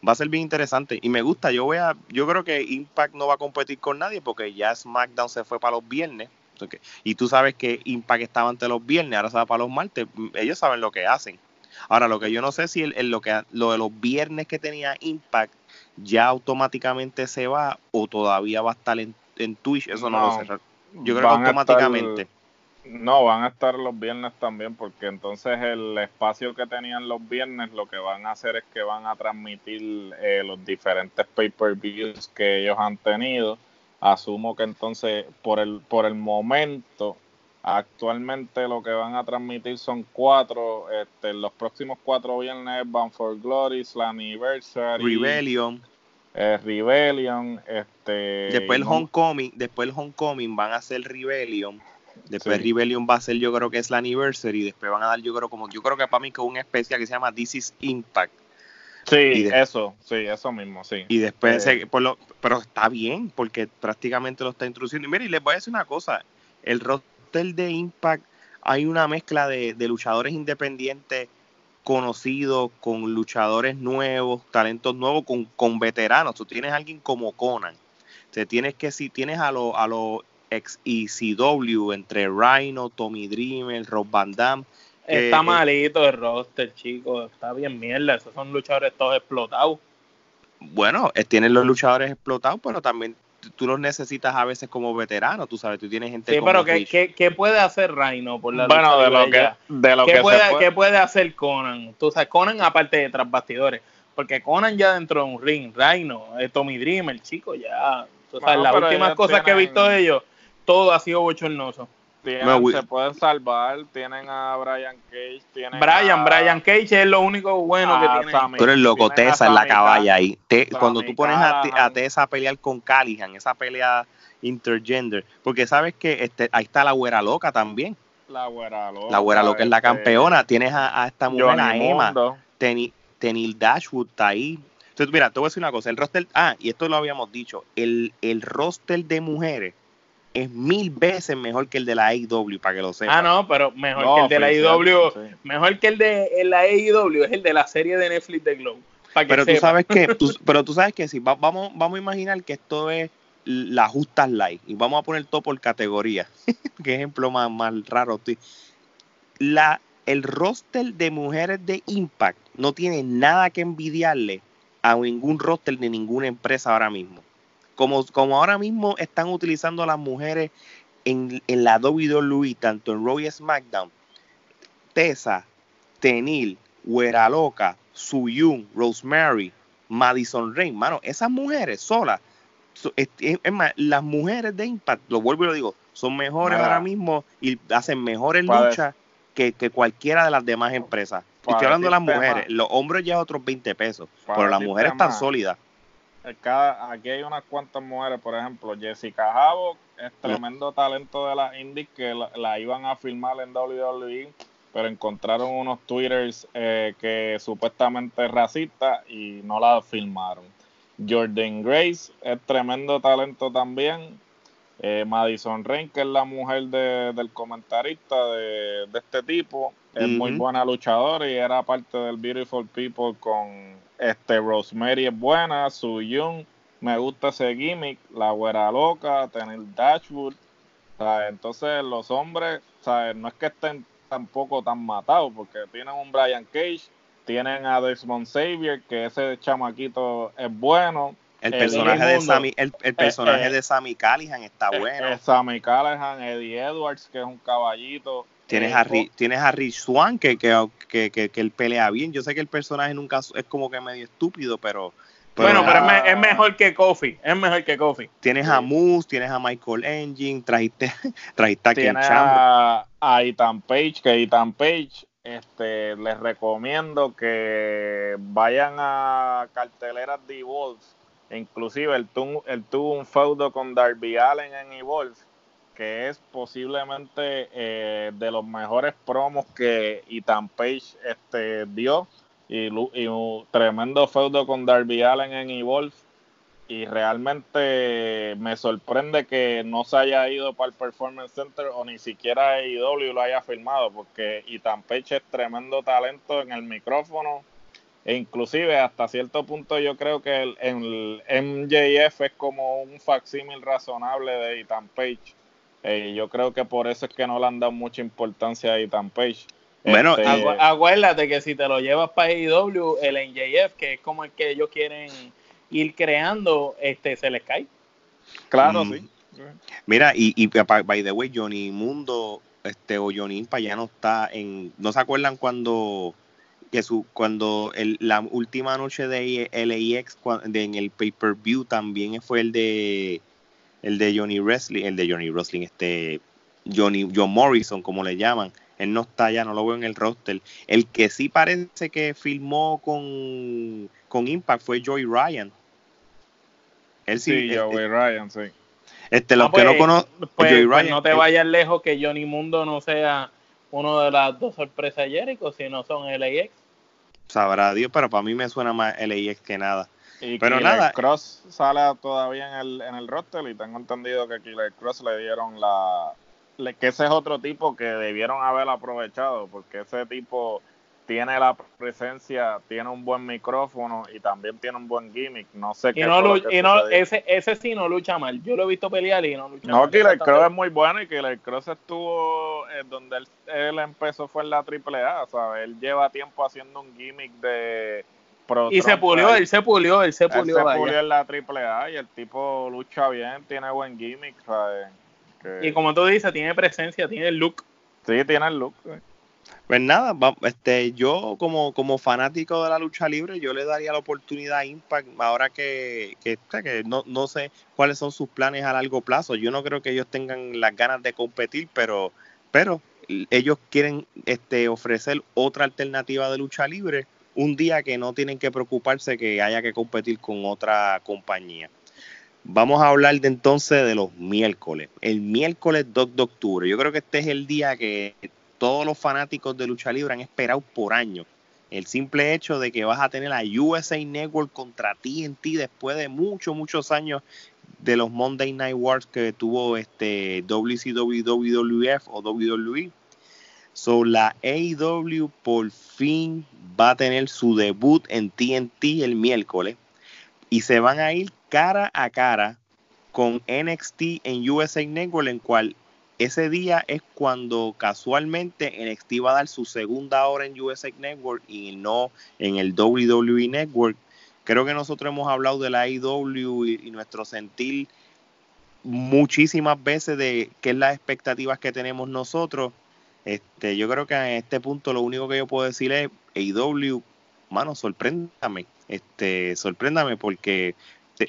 va a ser bien interesante y me gusta. Yo voy a, yo creo que Impact no va a competir con nadie porque ya SmackDown se fue para los viernes y tú sabes que Impact estaba ante los viernes, ahora se va para los martes. Ellos saben lo que hacen. Ahora, lo que yo no sé si el, lo, que, lo de los viernes que tenía Impact ya automáticamente se va o todavía va a estar en, en Twitch. Eso no, lo sé. Yo creo que automáticamente. no, van a estar los viernes también, porque entonces el espacio que tenían los viernes lo que van a hacer es que van a transmitir eh, los diferentes pay-per-views que ellos han tenido asumo que entonces por el por el momento actualmente lo que van a transmitir son cuatro este, los próximos cuatro viernes van for Glory Slammiversary Rebellion. eh, Rebellion este después el Homecoming después el Homecoming van a hacer Rebellion. Después Rebellion va a ser yo creo que es la Anniversary después van a dar yo creo como yo creo que para mí que un especial que se llama This is Impact Sí, eso, sí, eso mismo, sí. Y después, eh, por lo, pero está bien, porque prácticamente lo está introduciendo. Y mire, y les voy a decir una cosa, el roster de Impact, hay una mezcla de, luchadores independientes conocidos, con luchadores nuevos, talentos nuevos, con, con veteranos. Tú tienes a alguien como Conan. Te tienes que, si tienes a los a los ex ECW, entre Rhino, Tommy Dreamer, Rob Van Damme, Está eh, malito el roster, chico. Está bien mierda. Esos son luchadores todos explotados. Bueno, tienen los luchadores explotados, pero también tú los necesitas a veces como veterano, tú sabes, tú tienes gente Sí, pero ¿qué, ¿qué, puede hacer Rhino por la Bueno, de lo, que, de lo ¿Qué que puede, ¿Qué puede hacer Conan? Tú sabes, Conan aparte de tras bastidores, porque Conan ya dentro de un ring, Rhino, eh, Tommy Dreamer, chico, ya, tú sabes, las últimas cosas que he visto de ellos, todo ha sido bochornoso. Se pueden salvar, tienen a Brian Cage, tienen Brian, Brian Cage es lo único bueno que tiene. tú eres loco, Tessa es la caballa ahí. cuando tú pones a, a, Tessa a pelear con Callihan, esa pelea intergender, porque sabes que este, ahí está la güera loca también. La güera loca. La güera loca es la este, campeona. Tienes a, esta mujer, a Emma. Tenil, Dashwood está ahí. Entonces, mira, te voy a decir una cosa. El roster, ah, y esto lo habíamos dicho. El, el roster de mujeres es mil veces mejor que el de la AEW, para que lo sepas. Ah, no, pero mejor que el de la AEW, mejor que el de la AEW es el de la serie de Netflix de Glow. <laughs> pero tú sabes que, pero tú sabes que si vamos, vamos a imaginar que esto es la justas light y vamos a poner todo por categoría. <laughs> Qué ejemplo más, más raro. La, el roster de mujeres de Impact no tiene nada que envidiarle a ningún roster de ninguna empresa ahora mismo como, como ahora mismo están utilizando a las mujeres en, en la WWE, tanto en Raw y SmackDown, Tessa, Tenil, Huera Loca, Suyun, Rosemary, Madison Rain, mano, esas mujeres solas, es, más, las mujeres de Impact, lo vuelvo y lo digo, son mejores ahora mismo y hacen mejores luchas que, que, cualquiera de las demás empresas. Estoy hablando de las mujeres, los hombres ya otros 20 pesos, pero las mujeres están sólidas aquí hay unas cuantas mujeres, por ejemplo, Jessica Havoc es tremendo talento de las indies que la, iban a filmar en WWE, pero encontraron unos twitters eh, que supuestamente es racista y no la filmaron. Jordan Grace es tremendo talento también. Eh, Madison Rain, que es la mujer del comentarista de, este tipo, es muy buena luchadora y era parte del Beautiful People con este, Rosemary es buena, Su Young, me gusta ese gimmick, la güera loca, tener Dashwood. Entonces los hombres, no es que estén tampoco tan matados, porque tienen un Brian Cage, tienen a Desmond Xavier, que ese chamaquito es bueno. El personaje, de, Sammy, el, personaje eh, de Sammy Callihan está eh, bueno. Eh, Sammy Callihan, Eddie Edwards, que es un caballito. Tienes, a, tienes a Rich Swan, que, que, que, él pelea bien. Yo sé que el personaje nunca es como que medio estúpido, pero... bueno, pero es, mejor que Kofi. Es mejor que Kofi. Tienes a Moose, tienes a Michael Engine, trajiste, <laughs> trajiste a Tienes a, a Ethan Page, que Ethan Page este, les recomiendo que vayan a carteleras de Evolve. Inclusive él, tuvo un feudo con Darby Allen en Evolve que es posiblemente eh, de los mejores promos que Ethan Page este, dio. Y, un tremendo feudo con Darby Allen en Evolve. Y realmente me sorprende que no se haya ido para el Performance Center o ni siquiera AEW lo haya filmado porque Ethan Page es tremendo talento en el micrófono e inclusive hasta cierto punto yo creo que el, el MJF es como un facsímil razonable de Ethan Page eh, yo creo que por eso es que no le han dado mucha importancia a Ethan Page. Bueno, este, acuérdate que si te lo llevas para AEW, el NJF, que es como el que ellos quieren ir creando, este se les cae. Claro, mm. sí. Mira, y, y by the way, Johnny Mundo este o Johnny Impa ya no está en. ¿No se acuerdan cuando que su cuando el, la última noche de LAX en el pay-per-view también fue el de el de Johnny Wrestling, el de Johnny Wrestling, este Johnny John Morrison, como le llaman. Él no está ya, no lo veo en el roster. El que sí parece que filmó con, con Impact fue Joey Ryan. Él sí, eh, Joey eh, Ryan, sí. Este, los que no pues, conocen, pues, pues no te vayas lejos que Johnny Mundo no sea uno de las dos sorpresas Jericho, si no son LAX. Sabrá Dios, pero para mí me suena más LAX que nada. Y pero nada. Cross sale todavía en el, en el roster y tengo entendido que Killer Cross le dieron la. que ese es otro tipo que debieron haber aprovechado, porque ese tipo tiene la presencia, tiene un buen micrófono y también tiene un buen gimmick. No sé qué. Y no, y no ese, ese sí no lucha mal. Yo lo he visto pelear y no lucha mal. No, Killer Cross es muy bueno y Killer Cross estuvo eh, donde él, él, empezó fue en la AAA, ¿sabes? Él lleva tiempo haciendo un gimmick de y se pulió, él se pulió, él se pulió. Él se pulió en la AAA y el tipo lucha bien, tiene buen gimmick, Y como tú dices, tiene presencia, tiene el look. Sí, tiene el look. Pues nada, este, yo como, como fanático de la lucha libre, yo le daría la oportunidad a Impact ahora que, que, que no, no, sé cuáles son sus planes a largo plazo. Yo no creo que ellos tengan las ganas de competir, pero, pero ellos quieren este, ofrecer otra alternativa de lucha libre un día que no tienen que preocuparse que haya que competir con otra compañía. Vamos a hablar de entonces de los miércoles. El miércoles 2 de octubre. Yo creo que este es el día que todos los fanáticos de lucha libre han esperado por años. El simple hecho de que vas a tener a USA Network contra TNT después de muchos, muchos años de los Monday Night Wars que tuvo este WCW, WWF o WWE. So, la AEW por fin va a tener su debut en TNT el miércoles y se van a ir cara a cara con NXT en USA Network, en cual ese día es cuando casualmente NXT va a dar su segunda hora en USA Network y no en el WWE Network. Creo que nosotros hemos hablado de la IW y, nuestro sentir muchísimas veces de qué es las expectativas que tenemos nosotros. Este, yo creo que en este punto lo único que yo puedo decir es AEW, mano, sorpréndame, este, sorpréndame porque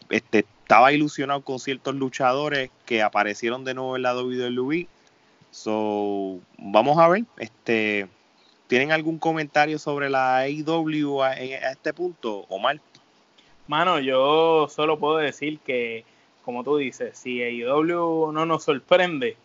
este, estaba ilusionado con ciertos luchadores que aparecieron de nuevo en la WWE. So, vamos a ver, este, ¿tienen algún comentario sobre la AEW a, este punto, Omar? Mano, yo solo puedo decir que, como tú dices, si AEW no nos sorprende,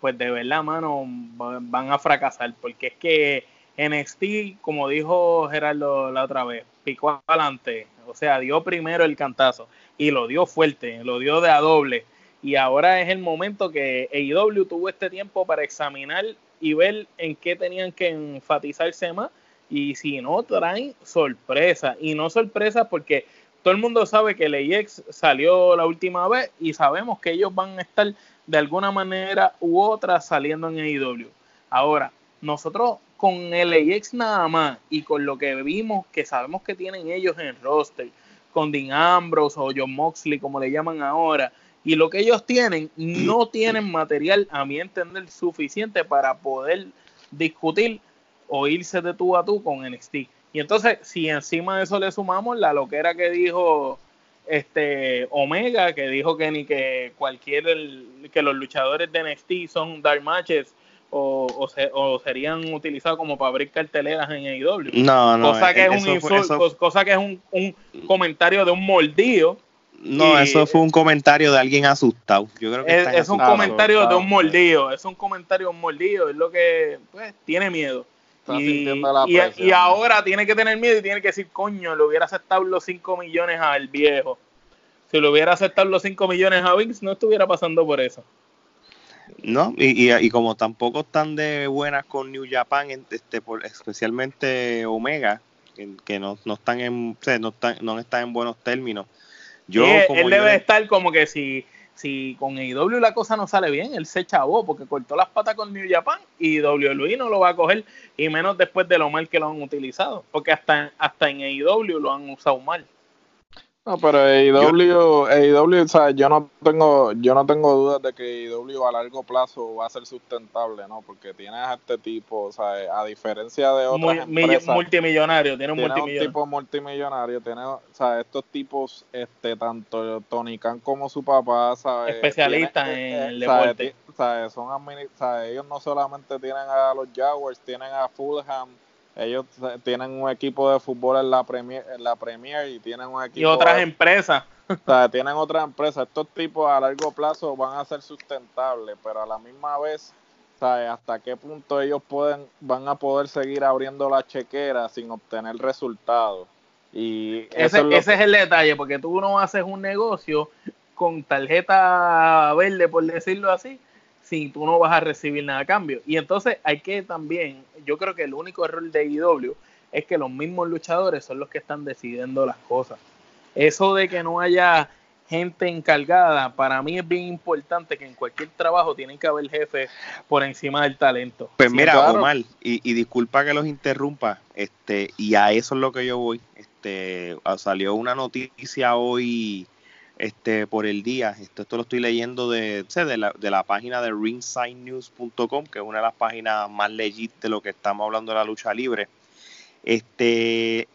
pues de verdad, mano, van a fracasar, porque es que NXT, como dijo Gerardo la otra vez, picó adelante, o sea, dio primero el cantazo y lo dio fuerte, lo dio de a doble. Y ahora es el momento que AEW tuvo este tiempo para examinar y ver en qué tenían que enfatizarse más. Y si no, traen sorpresa. Y no sorpresa porque todo el mundo sabe que el AX salió la última vez y sabemos que ellos van a estar de alguna manera u otra saliendo en AEW. Ahora, nosotros con el AX nada más y con lo que vimos que sabemos que tienen ellos en roster, con Dean Ambrose o John Moxley, como le llaman ahora. Y lo que ellos tienen, no <clears throat> tienen material, a mi entender, suficiente para poder discutir o irse de tú a tú con NXT. Y entonces, si encima de eso le sumamos la loquera que dijo este Omega, que dijo que ni que cualquier que los luchadores de NXT son dark matches o, o, serían utilizados como para abrir carteleras en AEW. No, no. Cosa que es un insulto, cosa que es un, un, comentario de un mordido. No, eso fue un comentario de alguien asustado. Yo creo que es, un comentario de un mordido, es un comentario de un mordido, es lo que pues, tiene miedo. Y, y, ahora tiene que tener miedo y tiene que decir, coño, le hubiera aceptado los 5 millones al viejo. Si le hubiera aceptado los 5 millones a Vince, no estuviera pasando por eso. No, y, y, como tampoco están de buenas con New Japan, este, por, especialmente Omega, que, no, no, están en, no, están, no están en buenos términos. Yo, él debe estar como que si, si con IW la cosa no sale bien, él se chavó porque cortó las patas con New Japan y WWE no lo va a coger, y menos después de lo mal que lo han utilizado, porque hasta, hasta en AEW lo han usado mal. No, pero AEW, AEW, o sea, yo no tengo, yo no tengo dudas de que AEW a largo plazo va a ser sustentable, ¿no? Porque tienes a este tipo, o sea, a diferencia de otras empresas, multimillonario, tiene un tiene un tipo multimillonario, tiene, o sea, estos tipos, este, tanto Tony Khan como su papá, ¿sabes? Especialistas en el deporte. O sea, son o ellos no solamente tienen a los Jaguars, tienen a Fulham, ellos tienen un equipo de fútbol en la Premier, en la Premier y tienen un equipo. Y otras empresas. O sea, <laughs> tienen otras empresas. Estos tipos a largo plazo van a ser sustentables, pero a la misma vez, ¿sabes? ¿Hasta qué punto ellos pueden, van a poder seguir abriendo la chequera sin obtener resultados? Y ese, es, ese es el detalle, porque tú no haces un negocio con tarjeta verde, por decirlo así, si tú no vas a recibir nada a cambio. Y entonces hay que también, yo creo que el único error de IW es que los mismos luchadores son los que están decidiendo las cosas. Eso de que no haya gente encargada, para mí es bien importante que en cualquier trabajo tienen que haber jefe por encima del talento. Pues mira, Omar, y, y, disculpa que los interrumpa, este, y a eso es lo que yo voy. Este, salió una noticia hoy este, por el día. Esto, esto lo estoy leyendo de, de, la, de la página de ringsidenews.com, que es una de las páginas más legit de lo que estamos hablando de la lucha libre. Este,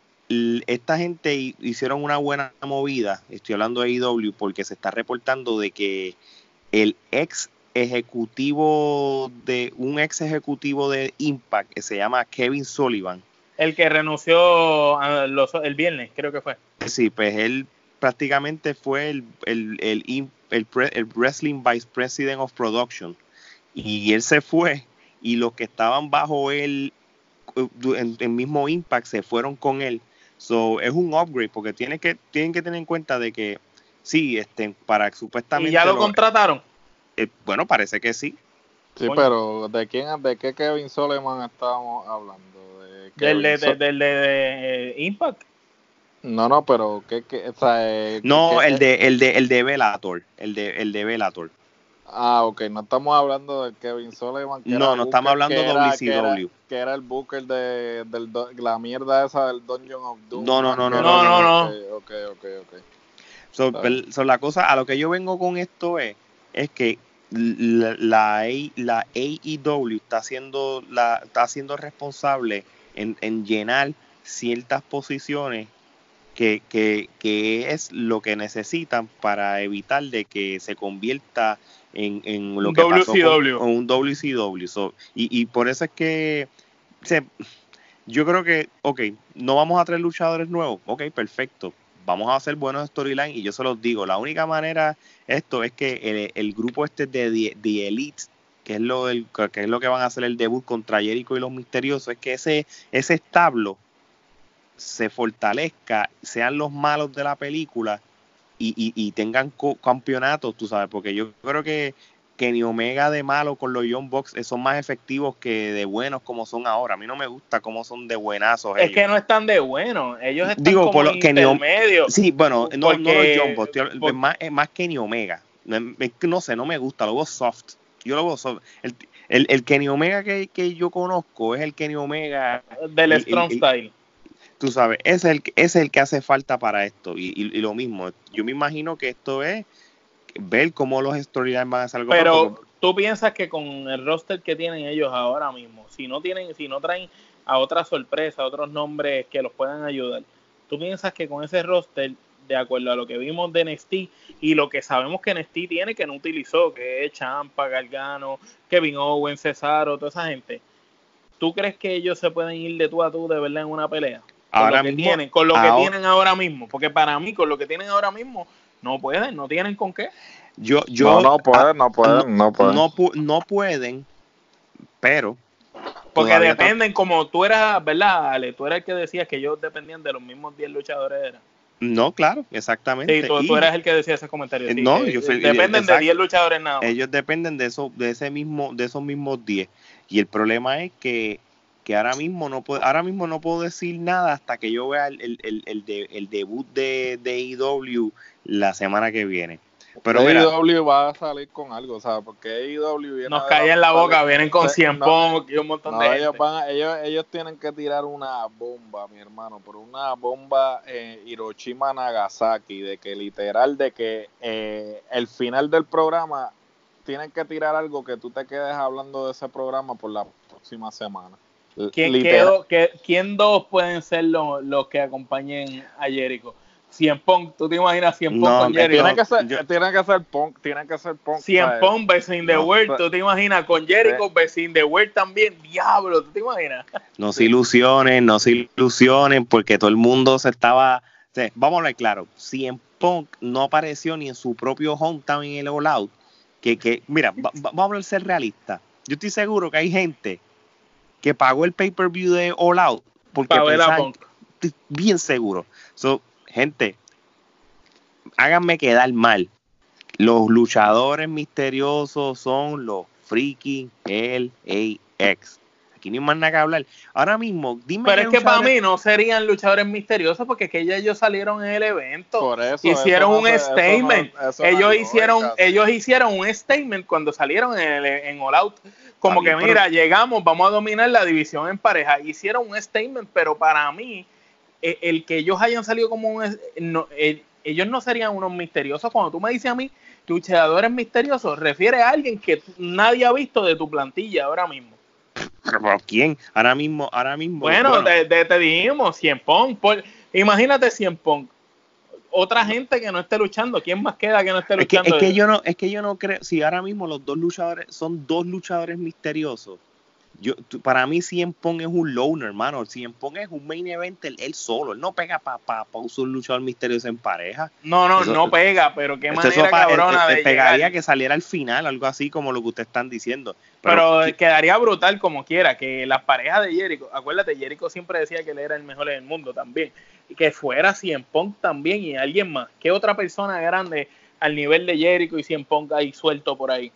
esta gente hicieron una buena movida, estoy hablando de IW, porque se está reportando de que el ex ejecutivo de un ex ejecutivo de Impact que se llama Kevin Sullivan. El que renunció el viernes, creo que fue. Sí, pues él prácticamente fue el, el, el, el, Wrestling Vice President of Production. Y él se fue y los que estaban bajo él en el mismo Impact se fueron con él. So, es un upgrade porque tienen que, tienen que tener en cuenta de que sí, este, para supuestamente... ¿Y ya lo, contrataron? Eh, bueno, parece que sí. Sí, pero ¿de quién, de qué Kevin Soleman estábamos hablando? ¿Del de, de, eh, Impact? No, no, pero ¿qué, qué, o sea, eh, No, el de, el de, el de Velator, el de, el de Velator. Ah, ok, no estamos hablando de Kevin Soleman. no, no estamos hablando de WCW. Que era, el booker de, del, la mierda esa del Dungeon of Doom. No, no, no, no. No, no, no. Ok, ok, ok. So, la cosa, a lo que yo vengo con esto es, es que la, la, la AEW está siendo, la, está siendo responsable en, en llenar ciertas posiciones que, que, que, es lo que necesitan para evitar de que se convierta en, en lo que pasó con, un WCW. y, y por eso es que yo creo que, ok, no vamos a traer luchadores nuevos, ok, perfecto, vamos a hacer buenos storylines y yo se los digo, la única manera esto es que el, grupo este de The, Elite, que es, lo del, que es lo que van a hacer el debut contra Jericho y los misteriosos, es que ese, ese establo se fortalezca, sean los malos de la película y, y, y tengan campeonatos, tú sabes, porque yo creo que Kenny Omega de malo con los Young Bucks son más efectivos que de buenos como son ahora. A mí no me gusta cómo son de buenazos. Es que no están de buenos, ellos están Digo, como por intermedio. Sí, bueno, no, no los Young Bucks, es más, más Kenny Omega. No, sé, no me gusta, lo veo soft. Yo lo veo soft. El, el, el Kenny Omega que, que, yo conozco es el Kenny Omega del Strong Style tú sabes, es el, es el que hace falta para esto. Y, y, lo mismo, yo me imagino que esto es ver cómo los storylines van a salir. Pero tú piensas que con el roster que tienen ellos ahora mismo, si no tienen, si no traen a otra sorpresa, a otros nombres que los puedan ayudar, tú piensas que con ese roster, de acuerdo a lo que vimos de NXT y lo que sabemos que NXT tiene que no utilizó, que es Champa, Gargano, Kevin Owens, Cesaro, toda esa gente, ¿tú crees que ellos se pueden ir de tú a tú de verdad en una pelea? Ahora mismo, tienen, con lo que tienen ahora mismo. Porque para mí, con lo que tienen ahora mismo, no pueden, no tienen con qué. Yo, yo, no, no pueden, no pueden, no, pueden. No, pueden, pero. Porque dependen, como tú eras, ¿verdad, Ale? Tú eras el que decías que ellos dependían de los mismos 10 luchadores. No, claro, exactamente. Sí, tú, eras el que decía ese comentario. no, dependen de 10 luchadores nada más. Ellos dependen de, eso, de, ese mismo, de esos mismos 10. Y el problema es que que ahora mismo no puedo, ahora mismo no puedo decir nada hasta que yo vea el, el, el, el debut de, de IW la semana que viene. Pero AEW va a salir con algo, ¿sabes? Porque AEW viene Nos cae en la boca, vienen con 100 no, y un montón de ellos, Van ellos, ellos tienen que tirar una bomba, mi hermano, pero una bomba en Hiroshima Nagasaki, de que literal, de que eh, el final del programa tienen que tirar algo que tú te quedes hablando de ese programa por la próxima semana. ¿Quién, dos pueden ser los, los que acompañen a Jericho? Cien Pong, ¿tú te imaginas Cien Pong con Jericho? Tiene que ser, tiene que ser Punk, tiene que ser Punk. Cien Pong versus The World, ¿tú te imaginas? Con Jericho versus The World también, diablo, ¿tú te imaginas? No se ilusionen, no se ilusionen, porque todo el mundo se estaba... vamos a hablar claro, Cien Punk no apareció ni en su propio hometown en el All Out. Que, que mira, vamos a ser realistas. Yo estoy seguro que hay gente que pagó el pay-per-view de All Out. Porque bien seguro. So, gente, háganme quedar mal. Los luchadores misteriosos son los freaking LAX. Aquí no hay más nada que hablar. Ahora mismo, dime. Pero es que para mí no serían luchadores misteriosos porque que ellos salieron en el evento. hicieron un statement. ellos, hicieron, ellos hicieron un statement cuando salieron en, en All Out como que, mira, llegamos, vamos a dominar la división en pareja. Hicieron un statement, pero para mí, e, el, que ellos hayan salido como un. ellos no serían unos misteriosos. Cuando tú me dices a mí luchadores misteriosos, refiere a alguien que nadie ha visto de tu plantilla ahora mismo. ¿Pero quién? Ahora mismo, ahora mismo. Bueno, Te, dijimos, Cien Pong. imagínate Cien Pong. Otra gente que no esté luchando. ¿Quién más queda que no esté luchando? Es que, yo no, es que yo no creo. Si ahora mismo los dos luchadores son dos luchadores misteriosos, yo, para mí Cien Pong es un loner, hermano. Cien Pong es un main event él, solo. Él no pega para pa, pa usar un luchador misterioso en pareja. No, no, no pega, pero qué manera cabrona de pegaría que saliera al final, algo así como lo que ustedes están diciendo. Pero, quedaría brutal como quiera, que las parejas de Jericho, acuérdate, Jericho siempre decía que él era el mejor en el mundo también. Y que fuera Cien Pong también y alguien más. ¿Qué otra persona grande al nivel de Jericho y Cien Pong ahí suelto por ahí?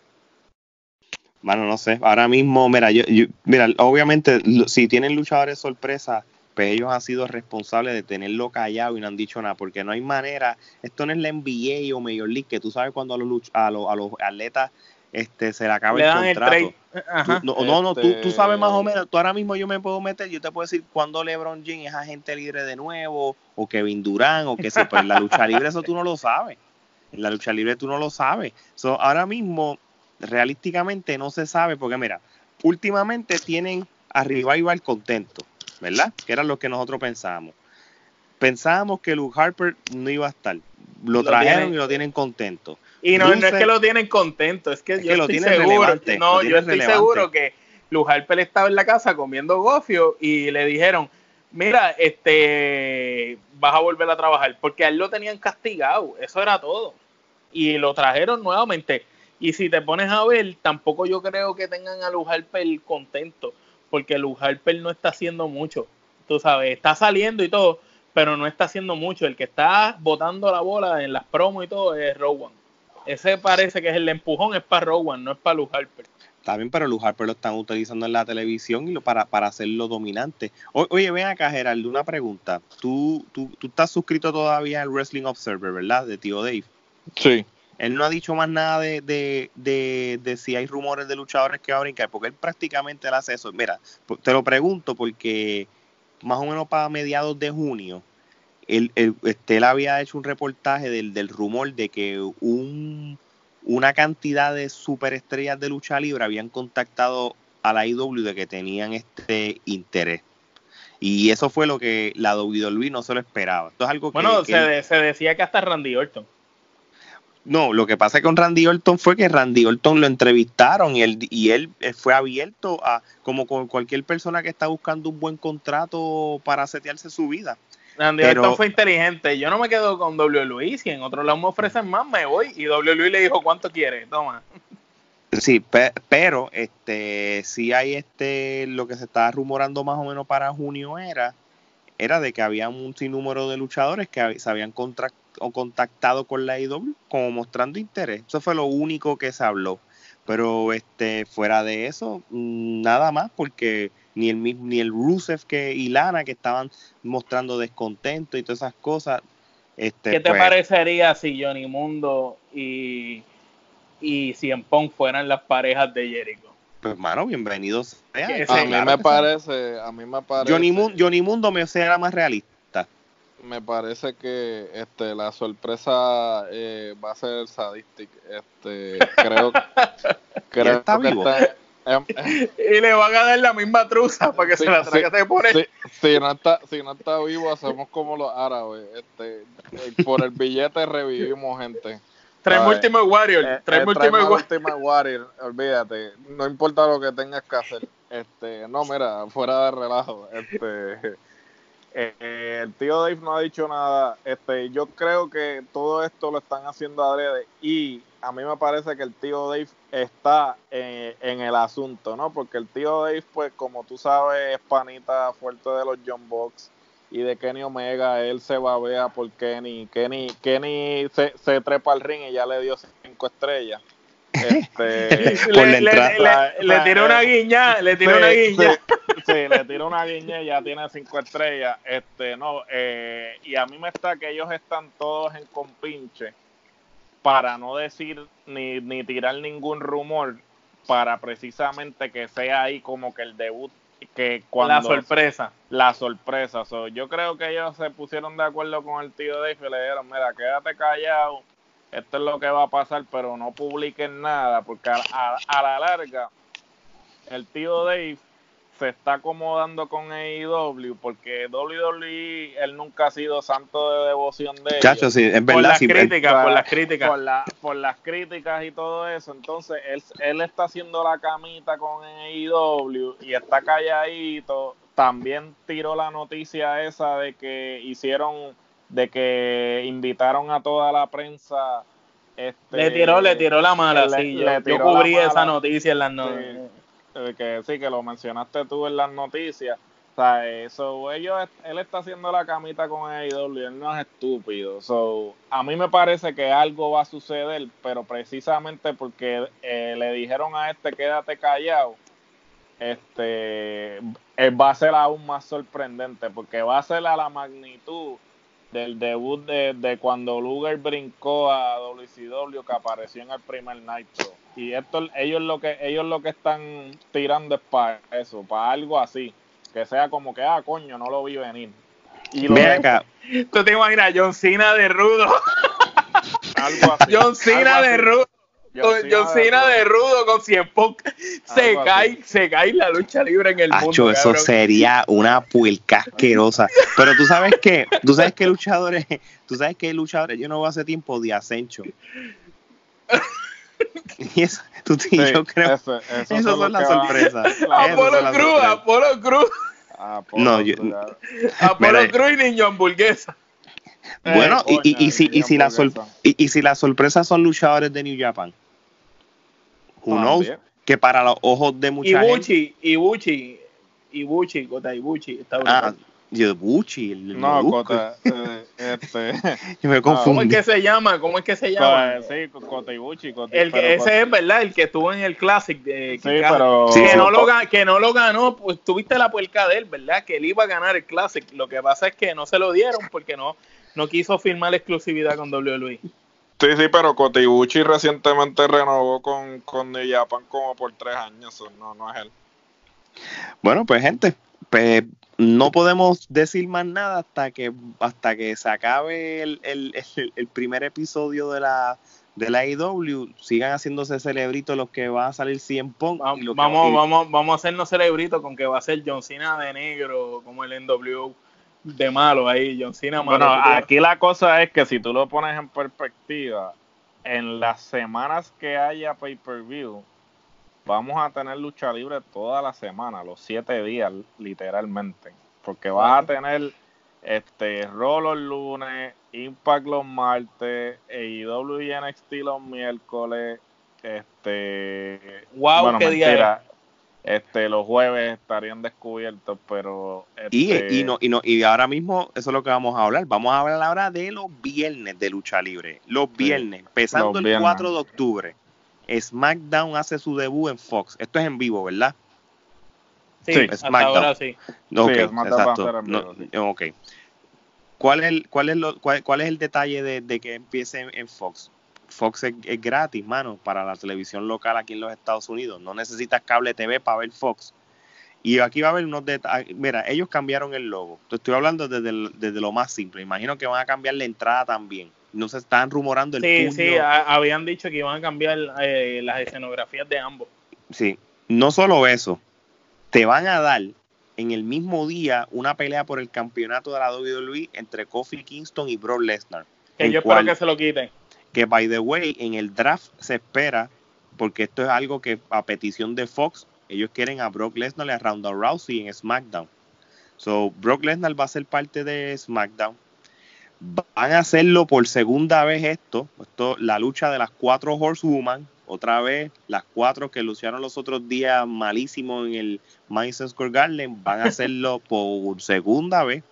Bueno, no sé. Ahora mismo, mira, yo, mira, obviamente, si tienen luchadores sorpresa, pues ellos han sido responsables de tenerlo callado y no han dicho nada, porque no hay manera. Esto no es la NBA o Major League, que tú sabes cuando a los, a los, a los atletas este, se le acaba el contrato. no, no, no, tú, tú, sabes más o menos, tú ahora mismo yo me puedo meter, yo te puedo decir cuando LeBron James es agente libre de nuevo, o Kevin Durant, o que se, pues en la lucha libre eso tú no lo sabes. En la lucha libre tú no lo sabes. So, ahora mismo realísticamente no se sabe, porque mira, últimamente tienen a Revival contento, ¿verdad? Que era lo que nosotros pensábamos. Pensábamos que Luke Harper no iba a estar. Lo, trajeron y lo tienen contento. Y no, no es que lo tienen contento, es que yo estoy seguro, no, yo estoy seguro que Luke Harper estaba en la casa comiendo gofio y le dijeron, mira, este, vas a volver a trabajar, porque a él lo tenían castigado, eso era todo. Y lo trajeron nuevamente. Y si te pones a ver, tampoco yo creo que tengan a Luz Harper contento, porque Luz Harper no está haciendo mucho. Tú sabes, está saliendo y todo, pero no está haciendo mucho. El que está botando la bola en las promos y todo es Rowan. Ese parece que es el empujón, es para Rowan, no es para Luz Harper. Está bien, pero Luz Harper lo están utilizando en la televisión y lo, para, para hacerlo dominante. oye, ven acá, Geraldo, una pregunta. ¿Tú, tú, tú estás suscrito todavía al Wrestling Observer, ¿verdad? De tío Dave. Sí. Él no ha dicho más nada de, de, si hay rumores de luchadores que va a brincar, porque él prácticamente le hace eso. Mira, te lo pregunto porque más o menos para mediados de junio, él, este, había hecho un reportaje del, del rumor de que un, una cantidad de superestrellas de lucha libre habían contactado a la IW de que tenían este interés. Y eso fue lo que la WWE no se lo esperaba. Esto es algo bueno, se, se decía que hasta Randy Orton. No, lo que pasa con Randy Orton fue que Randy Orton lo entrevistaron y él, y él eh, fue abierto a, como con cualquier persona que está buscando un buen contrato para setearse su vida. Randy Orton fue inteligente. Yo no me quedo con WWE. Si en otro lado me ofrecen más, me voy. Y WWE le dijo, ¿cuánto quiere? Toma. <laughs> Sí, pero este, sí hay este, lo que se estaba rumorando más o menos para junio era, era de que había un sinnúmero de luchadores que se habían contratado o contactado con la IW como mostrando interés. Eso fue lo único que se habló. Pero este fuera de eso, nada más, porque ni el ni el Rusev que, y Lana que estaban mostrando descontento y todas esas cosas. Este, ¿Qué te pues, parecería si Johnny Mundo y, y Cien Pong fueran las parejas de Jericho? Pues hermano, bienvenidos. A mí me parece, a mí me parece. Johnny, Mundo, Johnny Mundo me será más realista me parece que este la sorpresa eh, va a ser sadistic. Este, creo, <laughs> creo está que vivo? em, y le van a dar la misma truza para que se la traiga se pone. Si, no está, si no está vivo, hacemos como los árabes. Este, eh, por el billete revivimos gente. Tres Ultimate Warrior. Eh, tres Ultimate Warrior. Olvídate. No importa lo que tengas que hacer. Este, no, mira, fuera de relajo. Este eh, el tío Dave no ha dicho nada. Este, yo creo que todo esto lo están haciendo adrede y a mí me parece que el tío Dave está en, el asunto, ¿no? Porque el tío Dave, pues como tú sabes, es panita fuerte de los John Box y de Kenny Omega. Él se babea por Kenny. Kenny, Kenny se, se trepa al ring y ya le dio cinco estrellas. Este, <laughs> le, le, tiró una guiña, le tiró una guiña. Sí, le tiró una guiña y ya tiene cinco estrellas. Este, no, eh, y a mí me está que ellos están todos en compinche para no decir ni, ni tirar ningún rumor para precisamente que sea ahí como que el debut que cuando... La sorpresa. La sorpresa. yo creo que ellos se pusieron de acuerdo con el tío Dave y le dijeron, mira, quédate callado, esto es lo que va a pasar, pero no publiquen nada, porque a la larga el tío Dave se está acomodando con AEW porque WWE él nunca ha sido santo de devoción de ellos. sí, es verdad. Por las críticas, por las críticas. Por, las críticas y todo eso. Entonces, él, él está haciendo la camita con AEW y está calladito. También tiró la noticia esa de que hicieron, de que invitaron a toda la prensa. Este, le tiró, le tiró la mala, sí. Yo, cubrí esa noticia en las noticias que sí, que lo mencionaste tú en las noticias. O sea, eso, ellos, él está haciendo la camita con AEW él no es estúpido. So, a mí me parece que algo va a suceder, pero precisamente porque eh, le dijeron a este quédate callado, este eh, va a ser aún más sorprendente, porque va a ser a la magnitud del debut de, de cuando Luger brincó a WCW que apareció en el primer Nitro y esto ellos lo que ellos lo que están tirando es para eso, para algo así, que sea como que ah coño, no lo vi venir. Y lo acá. Tú te imaginas John Cena de rudo. <laughs> algo así. John Cena de rudo. John, Cena de rudo con 100 <laughs> se cae, se cae la lucha libre en el mundo. Eso sería una puerca asquerosa. Pero tú sabes que, tú sabes que luchadores, tú sabes que luchadores, yo no voy hace tiempo de Ascencho. <laughs> Y eso, tú, sí, yo creo. Eso, <laughs> esas son las sorpresas. Apolo Cruz, Apolo Cruz. No, yo, Apolo Cruz y niño hamburguesa. Bueno, y, y, y, si, y, si la y, si las sorpresas son luchadores de New Japan, who knows? Que para los ojos de mucha Ibuchi, gente. Ibuchi, Ibuchi, Kota Ibuchi, está ah, Yobuchi, el No, Cota, eh, este, <laughs> Yo me confundí. ¿Cómo es que se llama? ¿Cómo es que se llama? Pues, sí, Cota Ibuchi. el que, ese es verdad, el que estuvo en el Classic. De, sí, pero... que, no lo, que no lo ganó, pues tuviste la puerca de él, ¿verdad? Que él iba a ganar el Classic. Lo que pasa es que no se lo dieron porque no, no quiso firmar la exclusividad con WWE. Sí, sí, pero Kota Ibuchi recientemente renovó con, con Japan como por tres años. No, no es él. Bueno, pues gente, pues no podemos decir más nada hasta que hasta que se acabe el, primer episodio de la de la IW sigan haciéndose celebritos los que va a salir 100 Punk vamos, vamos, vamos a hacernos celebritos con que va a ser John Cena de negro como el NW de malo ahí, John Cena malo. Bueno, aquí la cosa es que si tú lo pones en perspectiva, en las semanas que haya pay-per-view, vamos a tener lucha libre toda la semana, los siete días, literalmente. Porque vas a tener este Raw los lunes, Impact los martes, AEW y NXT los miércoles, este wow, bueno, qué día este los jueves estarían descubiertos, pero y, este y no y no y ahora mismo eso es lo que vamos a hablar. Vamos a hablar ahora de los viernes de lucha libre. Los viernes, empezando el 4 de octubre. SmackDown hace su debut en Fox. Esto es en vivo, ¿verdad? Sí, SmackDown. ahora sí. Ok, exacto. ok. ¿Cuál es el, cuál es lo, cuál, cuál es el detalle de, que empiece en, Fox? Fox es, gratis, mano, para la televisión local aquí en los Estados Unidos. No necesitas cable TV para ver Fox. Y aquí va a haber unos detalles. Mira, ellos cambiaron el logo. Te estoy hablando desde, desde lo más simple. Imagino que van a cambiar la entrada también no se están rumorando el Sí, sí, habían dicho que iban a cambiar eh, las escenografías de ambos. Sí, no solo eso, te van a dar en el mismo día una pelea por el campeonato de la WWE entre Kofi Kingston y Brock Lesnar. Que yo espero que se lo quiten. Que, by the way, en el draft se espera, porque esto es algo que a petición de Fox, ellos quieren a Brock Lesnar y a Ronda Rousey en SmackDown. So, Brock Lesnar va a ser parte de SmackDown van a hacerlo por segunda vez esto, esto la lucha de las cuatro Horsewoman, otra vez las cuatro que lucharon los otros días malísimo en el Madison Square Garden, van a hacerlo <laughs> por segunda vez.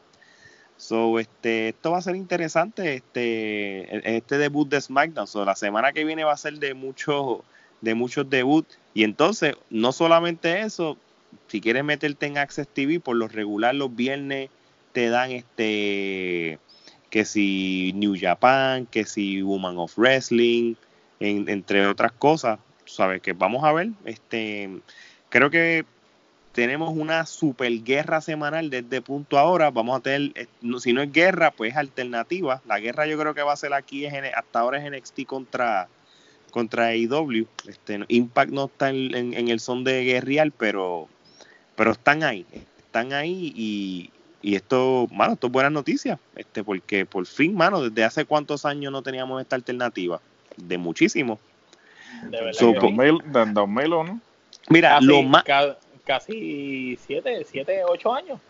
So, este, esto va a ser interesante, este, este debut de SmackDown. So, la semana que viene va a ser de muchos, de muchos debuts. Y entonces, no solamente eso, si quieres meterte en Access TV, por lo regular los viernes te dan este que si New Japan, que si Woman of Wrestling, entre otras cosas, sabes que vamos a ver, este, creo que tenemos una super guerra semanal desde punto ahora. Vamos a tener, eh, si no es guerra, pues alternativa. La guerra yo creo que va a ser aquí, es, hasta ahora es NXT contra, contra AEW. Este, Impact no está en, el son de guerreal, pero, pero están ahí. Están ahí y, y esto, mano, esto es buena noticia, este, porque por fin, mano, desde hace cuántos años no teníamos esta alternativa, de muchísimo. De verdad 2001. Mira, lo más... casi 7, 7, 8 años.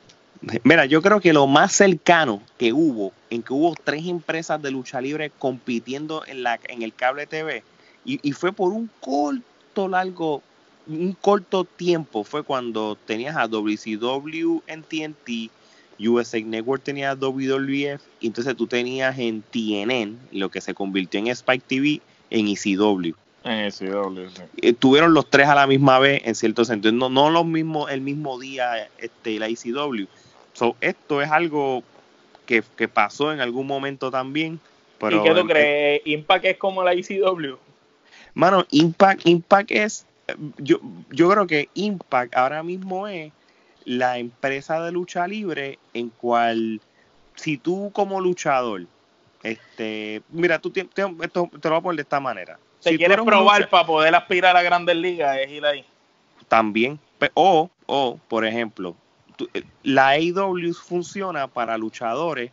Mira, yo creo que lo más cercano que hubo, en que hubo tres empresas de lucha libre compitiendo en, la, en el cable TV, y, y fue por un corto, largo, un corto tiempo, fue cuando tenías a WCW en TNT, USA Network tenía WWF, y entonces tú tenías en TNN, lo que se convirtió en Spike TV, en ECW. En ECW, eh, Tuvieron los tres a la misma vez, en cierto sentido, no, no los mismos, el mismo día este, la. So, esto es algo que, pasó en algún momento también. Pero, ¿Y qué tú crees? ¿Impact es como la ECW? Mano, Impact, Impact es, yo, yo creo que Impact ahora mismo es la empresa de lucha libre en cual si tú como luchador, este, mira, tú te, esto, te lo voy a poner de esta manera. Si quieres probar para poder aspirar a grandes ligas, es ir ahí. También, o, o por ejemplo, eh, la AEW funciona para luchadores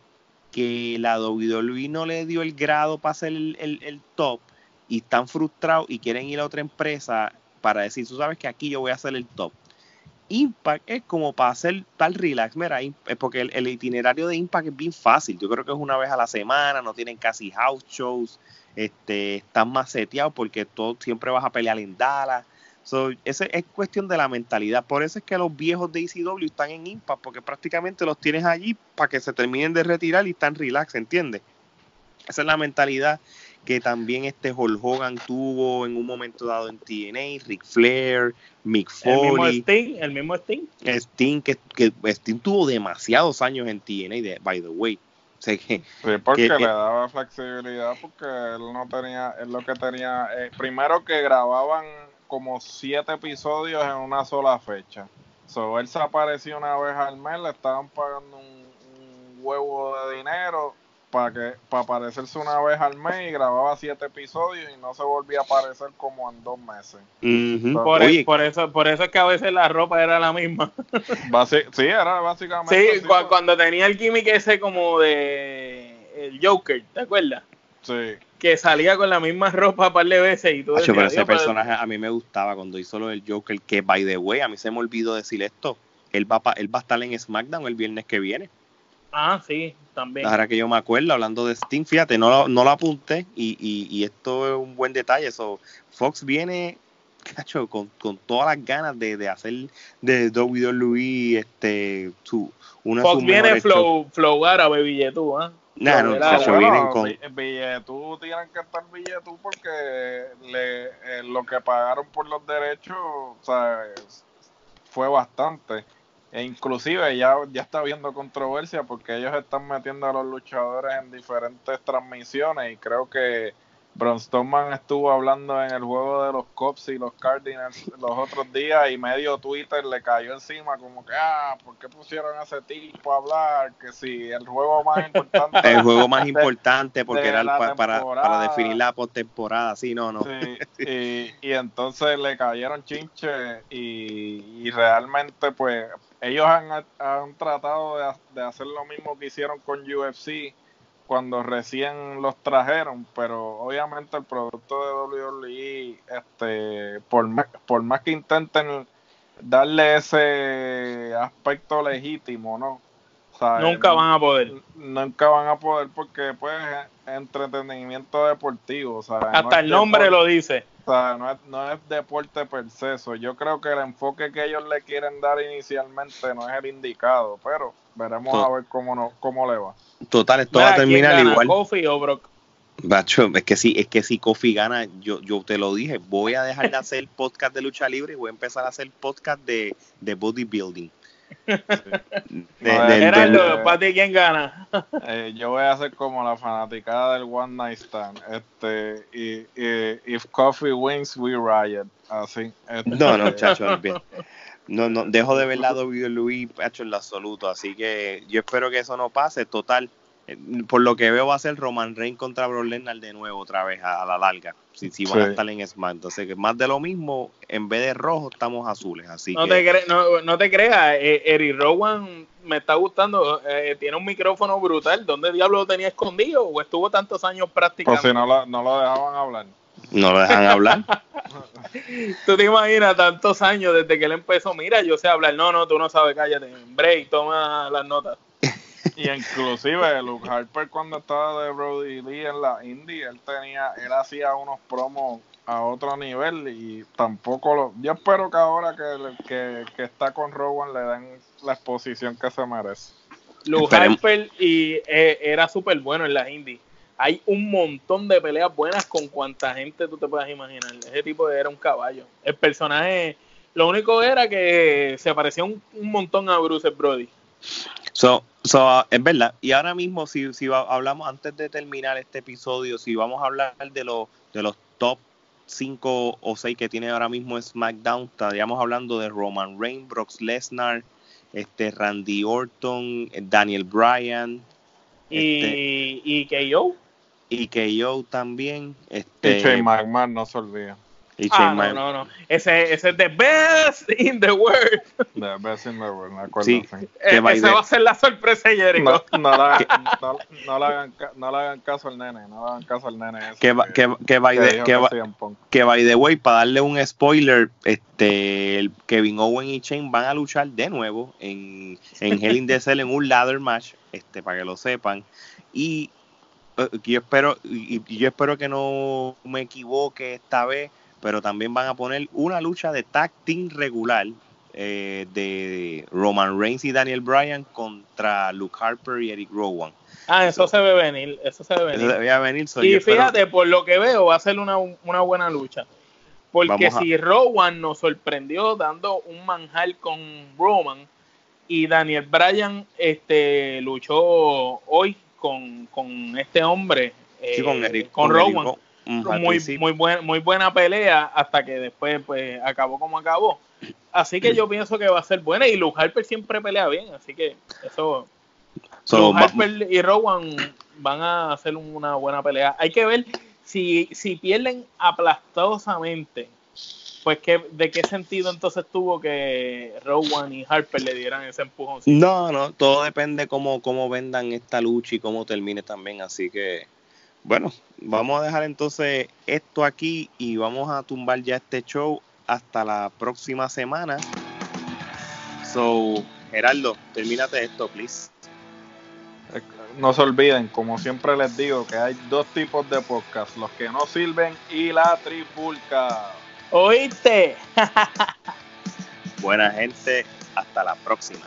que la WWE no le dio el grado para ser el, el top y están frustrados y quieren ir a otra empresa para decir, tú sabes que aquí yo voy a ser el top. Impact es como para hacer tal relax. Mira, es porque el, itinerario de Impact es bien fácil. Yo creo que es una vez a la semana, no tienen casi house shows, este, están más seteados porque todo siempre vas a pelear en Dallas. So, ese es cuestión de la mentalidad. Por eso es que los viejos de ECW están en Impact, porque prácticamente los tienes allí para que se terminen de retirar y están relax, ¿entiendes? Esa es la mentalidad que también este Hulk Hogan tuvo en un momento dado en TNA, Ric Flair, Mick Foley. El mismo Sting, el Sting. que, que Sting tuvo demasiados años en TNA, by the way. <laughs> sí, porque le daba flexibilidad, porque él no tenía, él lo que tenía, eh, primero que grababan como siete episodios en una sola fecha. So, él se apareció una vez al mes, le estaban pagando un huevo de dinero para que para aparecerse una vez al mes y grababa siete episodios y no se volvía a aparecer como en dos meses. por, e, por, eso por eso es que a veces la ropa era la misma. <laughs> sí, era básicamente. Sí, cuando tenía el gimmick ese como de el Joker, ¿te acuerdas? Sí. Que salía con la misma ropa un par de veces y todo. pero ese personaje a mí me gustaba cuando hizo lo del Joker, que by the way, a mí se me olvidó decir esto. Él va, él va a estar en SmackDown el viernes que viene. Ah, sí, también. Ahora que yo me acuerdo, hablando de Steam, fíjate, no, no lo apunté y, y, esto es un buen detalle. So, Fox viene, cacho, con, con todas las ganas de, de hacer de WWE este, su, una Fox viene flow, flow árabe, billetú, ¿ah? No, no, no, vienen con... Billetú tienen que estar billetú porque le, eh, lo que pagaron por los derechos, o sea, fue bastante. E inclusive ya, ya está habiendo controversia porque ellos están metiendo a los luchadores en diferentes transmisiones y creo que Braun Strowman estuvo hablando en el juego de los Cops y los Cardinals los otros días y medio Twitter le cayó encima como que, ah, ¿por qué pusieron a ese tipo a hablar? Que si el juego más importante... <laughs> el juego más importante porque era para, para, definir la postemporada, sí, no, no. <laughs> y, y, entonces le cayeron chinches y, y realmente pues ellos han, han tratado de, de hacer lo mismo que hicieron con UFC cuando recién los trajeron, pero obviamente el producto de WWE, este, por más, por más que intenten darle ese aspecto legítimo, ¿no? nunca van a poder. Nunca van a poder porque pues entretenimiento deportivo. Hasta el nombre lo dice. Sea, no es, no es deporte per se. yo creo que el enfoque que ellos le quieren dar inicialmente no es el indicado, pero veremos a ver cómo, no, cómo le va. Total, esto va a terminar igual. Kofi o Brock? Bacho, es que si, es que si Kofi gana, yo, yo te lo dije, voy a dejar de hacer podcast de lucha libre y voy a empezar a hacer podcast de, de bodybuilding. <laughs> Gerardo, ¿para ti quién gana? <laughs> Eh, yo voy a hacer como la fanaticada del One Night Stand. Este, y, if coffee wins, we riot. Así. Este, no, no, chacho, no, no, dejo de ver la WWE hecho en lo absoluto, así que yo espero que eso no pase. Total, por lo que veo va a ser Roman Reigns contra Brock Lesnar de nuevo otra vez a, la larga. Si, si van a estar en Smack. Entonces, más de lo mismo, en vez de rojo estamos azules. Así no, Te no, no, te creas, eh, Eric Rowan me está gustando. Eh, tiene un micrófono brutal. ¿Dónde diablo lo tenía escondido? ¿O estuvo tantos años practicando? Pues si no lo, no lo dejaban hablar. No lo dejan hablar. <laughs> tú te imaginas tantos años desde que él empezó. Mira, yo sé hablar. No, no, tú no sabes, cállate. Break, toma las notas. Y inclusive Luke Harper cuando estaba de Brody Lee en la indie, él tenía, él hacía unos promos a otro nivel y tampoco lo, yo espero que ahora que, que, está con Rowan le den la exposición que se merece. Luke Harper y eh, era súper bueno en la indie. Hay un montón de peleas buenas con cuanta gente tú te puedas imaginar. Ese tipo era un caballo. El personaje, lo único era que se parecía un, un montón a Bruce Brody. So, so, es verdad. Y ahora mismo, si, si hablamos antes de terminar este episodio, si vamos a hablar de los, de los top 5 o 6 que tiene ahora mismo SmackDown, estaríamos hablando de Roman Reigns, Brock Lesnar, este, Randy Orton, Daniel Bryan. Y, este, y KO. Y KO también. Este, y Shane McMahon, no se olvida. Ah, no, no, no. Ese, ese es the best in the world. The best in the world, me acuerdo. Sí, eh, esa va a ser la sorpresa, Jericho. No, no, la, no, no, le hagan, no le hagan caso al nene, no le hagan caso al nene. Ese que, que, que, by the, que, que by the way, para darle un spoiler, este, el Kevin Owen y Shane van a luchar de nuevo en, en Hell in the Cell en un ladder match, este, para que lo sepan. Y eh, yo espero, y, yo espero que no me equivoque esta vez pero también van a poner una lucha de tag team regular eh, de Roman Reigns y Daniel Bryan contra Luke Harper y Eric Rowan. Ah, eso se ve venir, eso se ve venir. Y fíjate, por lo que veo, va a ser una, buena lucha. Porque si Rowan nos sorprendió dando un manjar con Roman y Daniel Bryan este, luchó hoy con, este hombre, con, eh, Eric, con, Rowan muy, muy, buena, muy buena pelea hasta que después pues acabó como acabó. Así que yo pienso que va a ser buena y Luke Harper siempre pelea bien, así que eso... Luke Harper y Rowan van a hacer una buena pelea. Hay que ver si, si pierden aplastosamente, pues que, de qué sentido entonces tuvo que Rowan y Harper le dieran ese empujón. No, no, todo depende cómo, cómo vendan esta lucha y cómo termine también, así que bueno, vamos a dejar entonces esto aquí y vamos a tumbar ya este show hasta la próxima semana. So, Gerardo, termínate esto, please. No se olviden, como siempre les digo, que hay dos tipos de podcast, los que no sirven y la tripulca. ¿Oíste? <laughs> Buena gente, hasta la próxima.